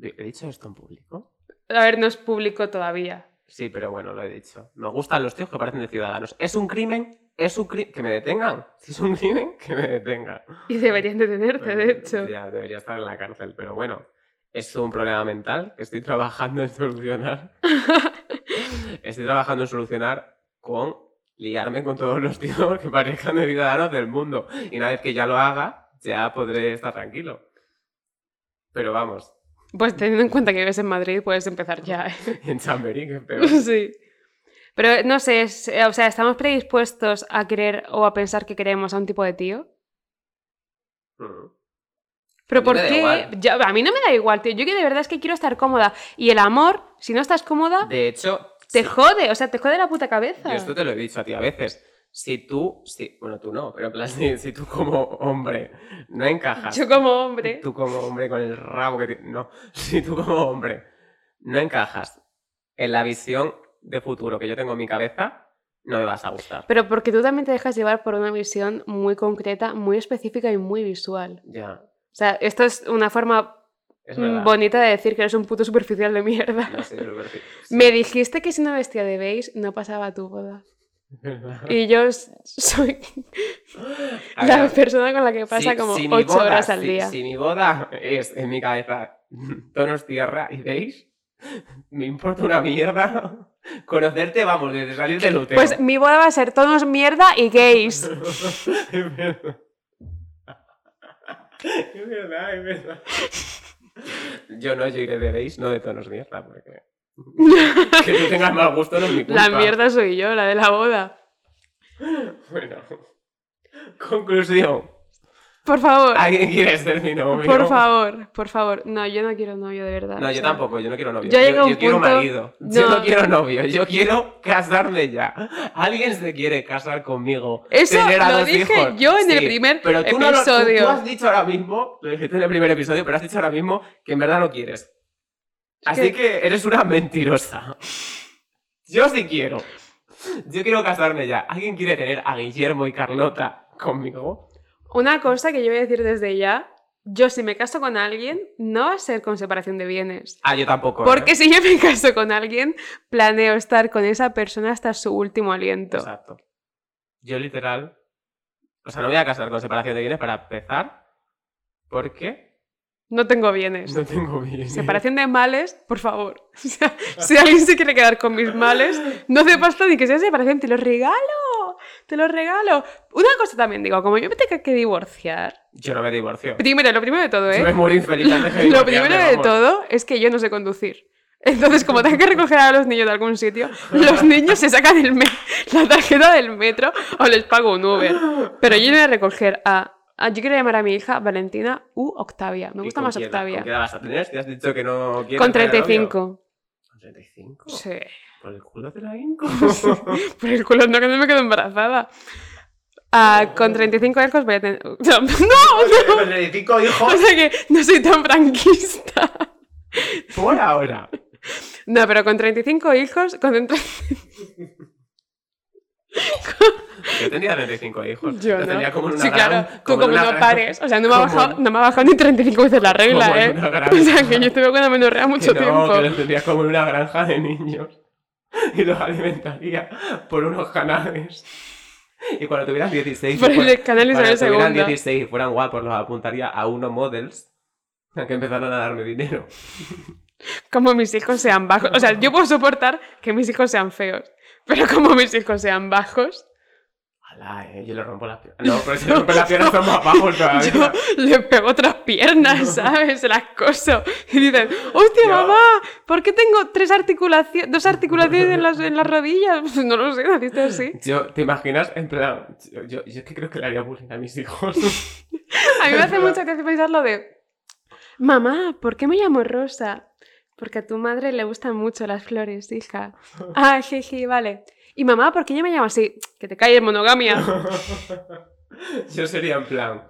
¿He dicho esto en público? A ver, no es público todavía. Sí, pero bueno, lo he dicho. Me gustan los tíos que parecen de ciudadanos. ¿Es un crimen? ¿Es un crimen? Que me detengan. Si es un crimen, que me detengan. Y deberían detenerte, de hecho. Ya, debería estar en la cárcel, pero bueno. Es un problema mental que estoy trabajando en solucionar. estoy trabajando en solucionar con liarme con todos los tíos que parezcan de ciudadanos del mundo. Y una vez que ya lo haga, ya podré estar tranquilo. Pero vamos, Pues teniendo en cuenta que vives en Madrid, puedes empezar ya. ¿eh? en Chamberí, que es peor. sí. Pero no sé, es- eh, o sea, ¿estamos predispuestos a querer o a pensar que queremos a un tipo de tío? Mm. ¿Pero por qué? a mí no me da igual, tío. Yo que de verdad es que quiero estar cómoda. Y el amor, si no estás cómoda, De hecho, te sí, jode. O sea, te jode la puta cabeza. yo esto te lo he dicho a ti a veces. Si tú, si, bueno, tú no, pero plan, si, si tú como hombre no encajas. Yo como hombre. Tú como hombre con el rabo que tienes. No, si tú como hombre no encajas en la visión de futuro que yo tengo en mi cabeza, no me vas a gustar. Pero porque tú también te dejas llevar por una visión muy concreta, muy específica y muy visual. Ya, O sea, esto es una forma es bonita de decir que eres un puto superficial de mierda. No sí, sí, Me dijiste que si no vestía de beige no pasaba tu boda. Verdad. Y yo soy la persona con la que pasa si- como si mi 8 boda- horas al si- día. Si mi boda es en mi cabeza tonos tierra y beige, me importa una mierda. Conocerte, vamos, desde salir del útero. Pues mi boda va a ser tonos mierda y gays. es verdad. Es verdad, es verdad. Yo no, yo iré de beige, no de tonos mierda, porque. Que tú tengas mal gusto no es mi culpa. La mierda soy yo, la de la boda. Bueno. Conclusión. Por favor. ¿Alguien quiere ser mi novio? Por favor, por favor. No, yo no quiero novio, de verdad. No, yo sea, tampoco, yo no quiero novio. yo yo, yo quiero punto- marido. Yo No. no quiero novio, yo quiero casarme ya. ¿Alguien se quiere casar conmigo? Eso tener a lo dos dije hijos? yo en el primer pero tú no lo- tú- episodio. tú has dicho ahora mismo, lo dijiste en el primer episodio, pero has dicho ahora mismo que en verdad no quieres. Así que- eres una mentirosa. Yo sí quiero. Yo quiero casarme ya. ¿Alguien quiere tener a Guillermo y Carlota conmigo? Una cosa que yo voy a decir desde ya. Yo si me caso con alguien, no va a ser con separación de bienes. Ah, yo tampoco. ¿eh? Porque si yo me caso con alguien, planeo estar con esa persona hasta su último aliento. Exacto. Yo literal. O sea, no voy a casar con separación de bienes para empezar. Porque No tengo bienes. no tengo bienes. Separación de males, por favor. O sea, si alguien se quiere quedar con mis males, no hace falta ni que sea separación, te los regalo. Te los regalo. Una cosa también digo, como yo me tenga que divorciar. Yo no me divorcio. Primero, lo primero de todo, Yo me ¿eh? muero infeliz antes de Lo primero de todo es que yo no sé conducir. Entonces, como tengo que recoger a los niños de algún sitio, los niños se sacan el la tarjeta del metro o les pago un Uber. Pero yo no voy a recoger a, a- Yo quiero llamar a mi hija Valentina u Octavia. Me ¿Y gusta más Octavia. ¿Con qué edad vas a tener? Si has dicho que no quieres Con tener novio. 35. ¿Con 35? Sí. ¿Por el culo te la hinco? Por el culo, no que no me quedo embarazada. Ah, con 35 hijos voy a tener. No, no, Con 35 O hijos sea que no soy tan franquista. por ahora. No, pero con 35 hijos, con entre- Yo tenía 35 hijos. Yo Lo no. como una sí, gran- claro, tú como no gran- pares. O sea, no me, ha bajado, no me ha bajado ni 35 veces la regla, Como ¿eh? gran- O sea, que yo estuve con una menorrea mucho que tiempo. no, que lo tendría como en una granja de niños y los alimentaría por unos canales. Y cuando tuvieran 16, Por y el canal Isabel cuando tuvieran II. 16 y fueran guapos, los apuntaría a uno models que empezaran a darme dinero. Como mis hijos sean bajos. O sea, yo puedo soportar que mis hijos sean feos. Pero como mis hijos sean bajos, Alá, eh, yo le rompo las piernas. No, pero si le rompo las piernas son más bajos todavía. yo le pego otras piernas, ¿sabes? Se las coso. Y dicen, hostia, Yo- mamá, ¿por qué tengo tres articulaciones, dos articulaciones en las, en las rodillas? Pues no lo sé, naciste así. Yo, ¿te imaginas? En plan, yo, yo, yo es que creo que le haría bullying a mis hijos. A mí me hace mucha gracia pensar lo de, mamá, ¿por qué me llamo Rosa? Porque a tu madre le gustan mucho las flores, hija. Ah, jeje, vale. Y mamá, ¿por qué yo me llamo así? Que te calles, monogamia. Yo sería en plan,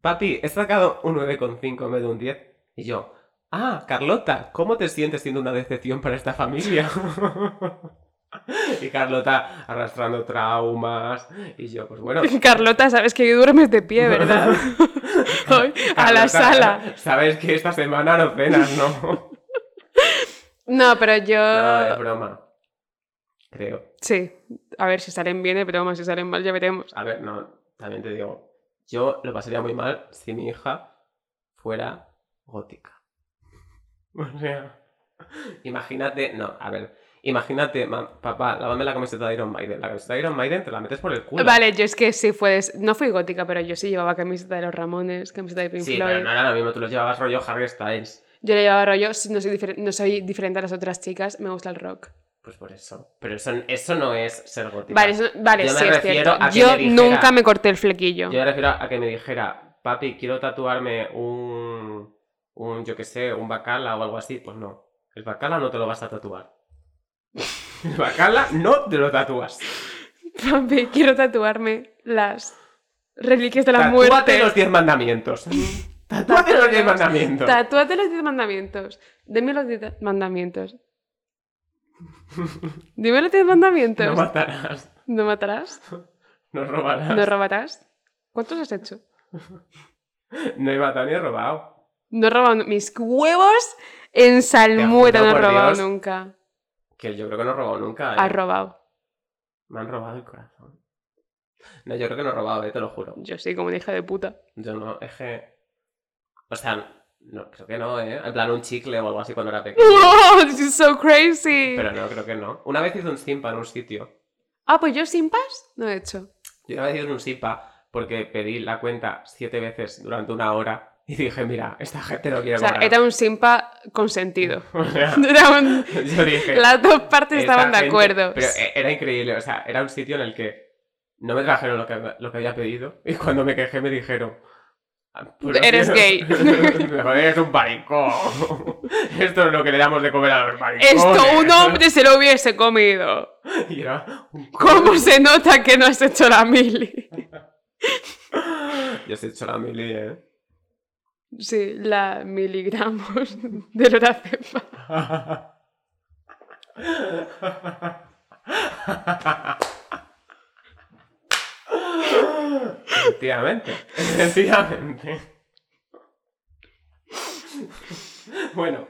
papi, he sacado un 9,5 en vez de un 10. Y yo, ah, Carlota, ¿cómo te sientes siendo una decepción para esta familia? y Carlota arrastrando traumas. Y yo, pues bueno. Carlota, sabes que duermes de pie, ¿verdad? Hoy, a la sala. Sabes que esta semana no cenas, ¿no? No, pero yo... No, es broma. Creo. Sí, a ver si salen bien, pero vamos, si salen mal ya veremos. A ver, no, también te digo, yo lo pasaría muy mal si mi hija fuera gótica. O sea, imagínate, no, a ver, imagínate, ma- papá, lávame la camiseta de Iron Maiden. La camiseta de Iron Maiden te la metes por el culo. Vale, yo es que sí puedes. No fui gótica, pero yo sí llevaba camiseta de los Ramones, camiseta de Pink Sí, Floyd. pero no era lo mismo, tú los llevabas rollo Harry Styles. Yo le llevaba rollo, no soy, difer- no soy diferente a las otras chicas, me gusta el rock. Pues por eso. Pero eso, eso no es ser gótica. Vale, eso- vale Yo me sí, es refiero cierto. a que Yo me dijera- nunca me corté el flequillo. Yo me refiero a que me dijera, papi, quiero tatuarme un, un yo qué sé, un bacala o algo así. Pues no. El bacala no te lo vas a tatuar. El bacala no te lo tatúas. Papi, quiero tatuarme las reliquias de la Tatúate muerte. los diez mandamientos. Tatúate los diez mandamientos. Tatúate los diez mandamientos. Dime los diez mandamientos. Dime los diez mandamientos. No matarás. ¿No matarás? No robarás. ¿No robarás? ¿Cuántos has hecho? No he matado ni he robado. No he robado mis huevos en salmuera, no he robado Dios. nunca. Que yo creo que no he robado nunca. ¿eh? Has robado. Me han robado el corazón. No, yo creo que no he robado, eh, te lo juro. Yo sí, como hija de puta. Yo no, es que. O sea, no, creo que no, ¿eh? En plan un chicle o algo así cuando era pequeño. ¡Oh, this is so crazy! Pero no, creo que no. Una vez hice un simpa en un sitio. Ah, pues yo sin pas no he hecho. Yo una vez hice un simpa porque pedí la cuenta siete veces durante una hora y dije, mira, esta gente no quiere O sea, cobrar. era un simpa consentido. O sea, Era un- yo dije. Las dos partes esta estaban de gente- acuerdo. Pero eh, era increíble, o sea, era un sitio en el que no me trajeron lo que, lo que había pedido y cuando me quejé me dijeron... "Ah, Eres tío, gay". Eres un maricón. Esto es lo que le damos de comer a los maricones. Esto un hombre se lo hubiese comido. Y era un ¿Cómo se nota que no has hecho la mili? Yo he hecho la mili, ¿eh? Sí, la miligramos de lorazepam. Efectivamente, efectivamente. Bueno,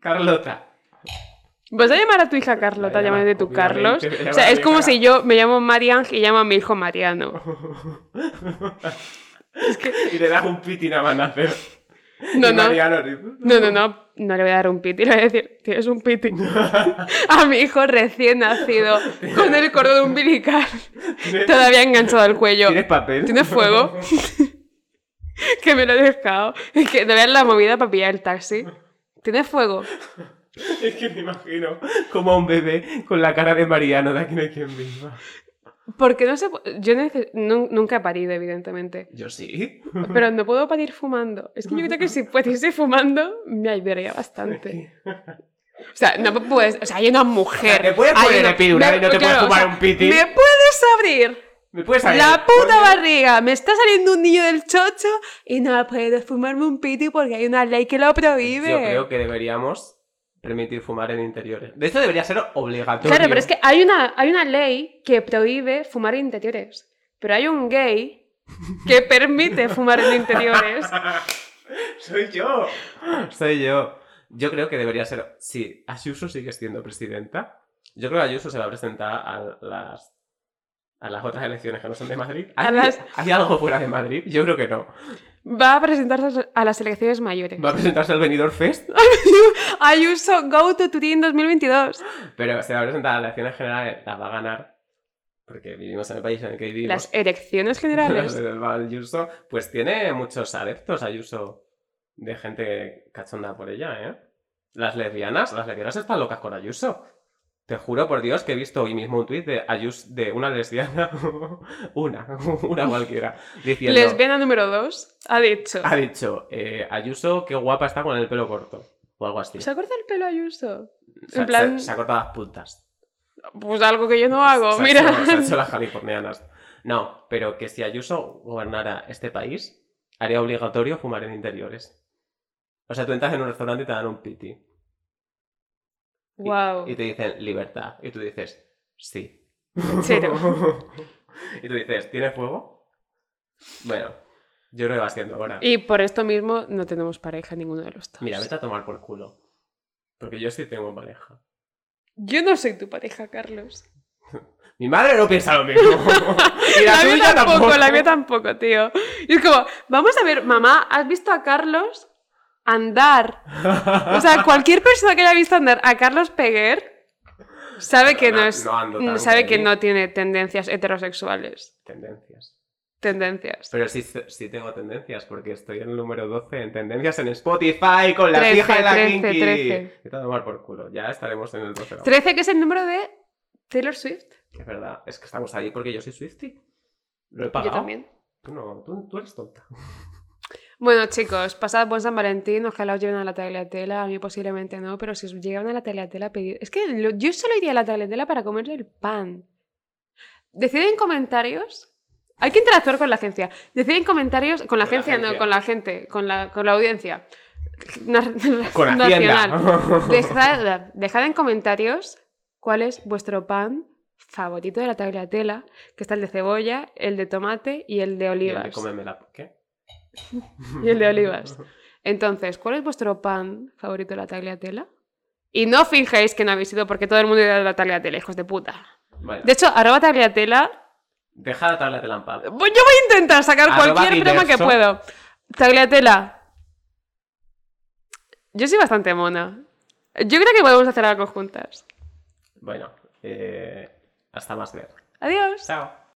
Carlota. ¿Vas a llamar a tu hija Carlota? La llama- Llámate tú Carlos. O sea, es como si yo me llamo Marian y llamo a mi hijo Mariano. Y le das un pitín a Manacer. No, Y no. Dice, No, no, no. No le voy a dar un piti, le voy a decir, tienes un piti. A mi hijo recién nacido, con el cordón umbilical todavía enganchado al cuello. ¿Tienes papel? ¿Tienes fuego? que me lo he dejado. Es que de ver la movida para pillar el taxi. ¿Tienes fuego? Es que me imagino como a un bebé con la cara de Mariano de aquí no hay quien viva. Porque no sé. Yo nunca he parido, evidentemente. Yo sí. Pero no puedo parir fumando. Es que yo creo que si pudiese fumando, me ayudaría bastante. O sea, no me puedes. O sea, hay una mujer. O sea, te puedes poner una- epidural y no te puedes o fumar sea, un piti. ¿Me puedes abrir? ¿Me puedes saber? La puta barriga, me está saliendo un niño del chocho y no puedo fumarme un piti porque hay una ley que lo prohíbe. Yo creo que deberíamos permitir fumar en interiores. De esto debería ser obligatorio. Claro, pero es que hay una, hay una ley que prohíbe fumar en interiores. Pero hay un gay que permite fumar en interiores. Soy yo. Soy yo. Yo creo que debería ser. Si Ayuso sigue siendo presidenta, yo creo que Ayuso se va a presentar a las. A las otras elecciones que no son de Madrid. A ¿Hay, las- ¿Hay algo fuera de Madrid? Yo creo que no. Va a presentarse a las elecciones mayores. Va a presentarse al Benidorm Fest, Ayuso, go to Turín 2022. pero se va a presentar a las elecciones generales, las va a ganar. Porque vivimos en el país en el que vivimos. Las elecciones generales. Ayuso, pues tiene muchos adeptos Ayuso de gente cachonda por ella, ¿eh? Las lesbianas, las lesbianas están locas con Ayuso. Te juro por Dios que he visto hoy mismo un tuit de Ayus, de una lesbiana, una, una cualquiera, diciendo, Lesbiana número 2 ha dicho. ha dicho, eh, Ayuso, qué guapa está con el pelo corto, o algo así. ¿Se ha cortado el pelo Ayuso? Se- En plan, se, se ha cortado las puntas. pues algo que yo no hago, Se ha mira. hecho- se ha hecho las californianas. No, pero que si Ayuso gobernara este país, haría obligatorio fumar en interiores. O sea, tú entras en un restaurante y te dan un piti. Y- Wow. Y te dicen libertad. Y tú dices, sí. Cero. y tú dices, ¿tiene fuego? Bueno, yo creo que va siendo ahora. Y por esto mismo no tenemos pareja ninguno de los dos. Mira, vete a tomar por culo. Porque yo sí tengo pareja. Yo no soy tu pareja, Carlos. Mi madre no piensa lo mismo. y la, la mía tampoco, tampoco. la mía tampoco, tío. Y es como, vamos a ver, mamá, ¿has visto a Carlos andar? O sea, cualquier persona que haya visto andar a Carlos Peguer sabe que no, no- es. no sabe que no tiene tendencias heterosexuales. Tendencias. tendencias. Pero sí, sí tengo tendencias, porque estoy en el número 12 en tendencias en Spotify con la 13, fija de la 13, Kinky. 13. Y todo mal por culo. Ya estaremos en el 12. ¿no? 13, que es el número de Taylor Swift. Es verdad, es que estamos ahí porque yo soy Swifty. Lo he pagado. Yo también. Tú, no, tú, tú eres tonta. Bueno, chicos, pasad buen San Valentín, ojalá os lleven a la tagliatela, a mí posiblemente no, pero si os llegan a la tagliatela, pedid... Es que lo- yo solo iría a la tagliatela para comer el pan. Decid en comentarios... Hay que interactuar con la agencia. Decid en comentarios... Con la Con la agencia, no, con la gente, con la, con la audiencia. Con nacional. Dejad, dejad en comentarios cuál es vuestro pan favorito de la tagliatela, que está el de cebolla, el de tomate y el de Y el de olivas. cómeme la- ¿Qué? Y el de olivas. Entonces, ¿cuál es vuestro pan favorito de la tagliatela? Y no finjáis que no habéis ido porque todo el mundo iba a la tagliatela, hijos de puta. Bueno, De hecho, arroba tagliatela... deja la tabla de la paz. Pues yo voy a intentar sacar Arroba cualquier broma que puedo. Tagliatela. Yo soy bastante mona. Yo creo que podemos hacer algo juntas. Bueno, eh, hasta más ver. Adiós. Chao.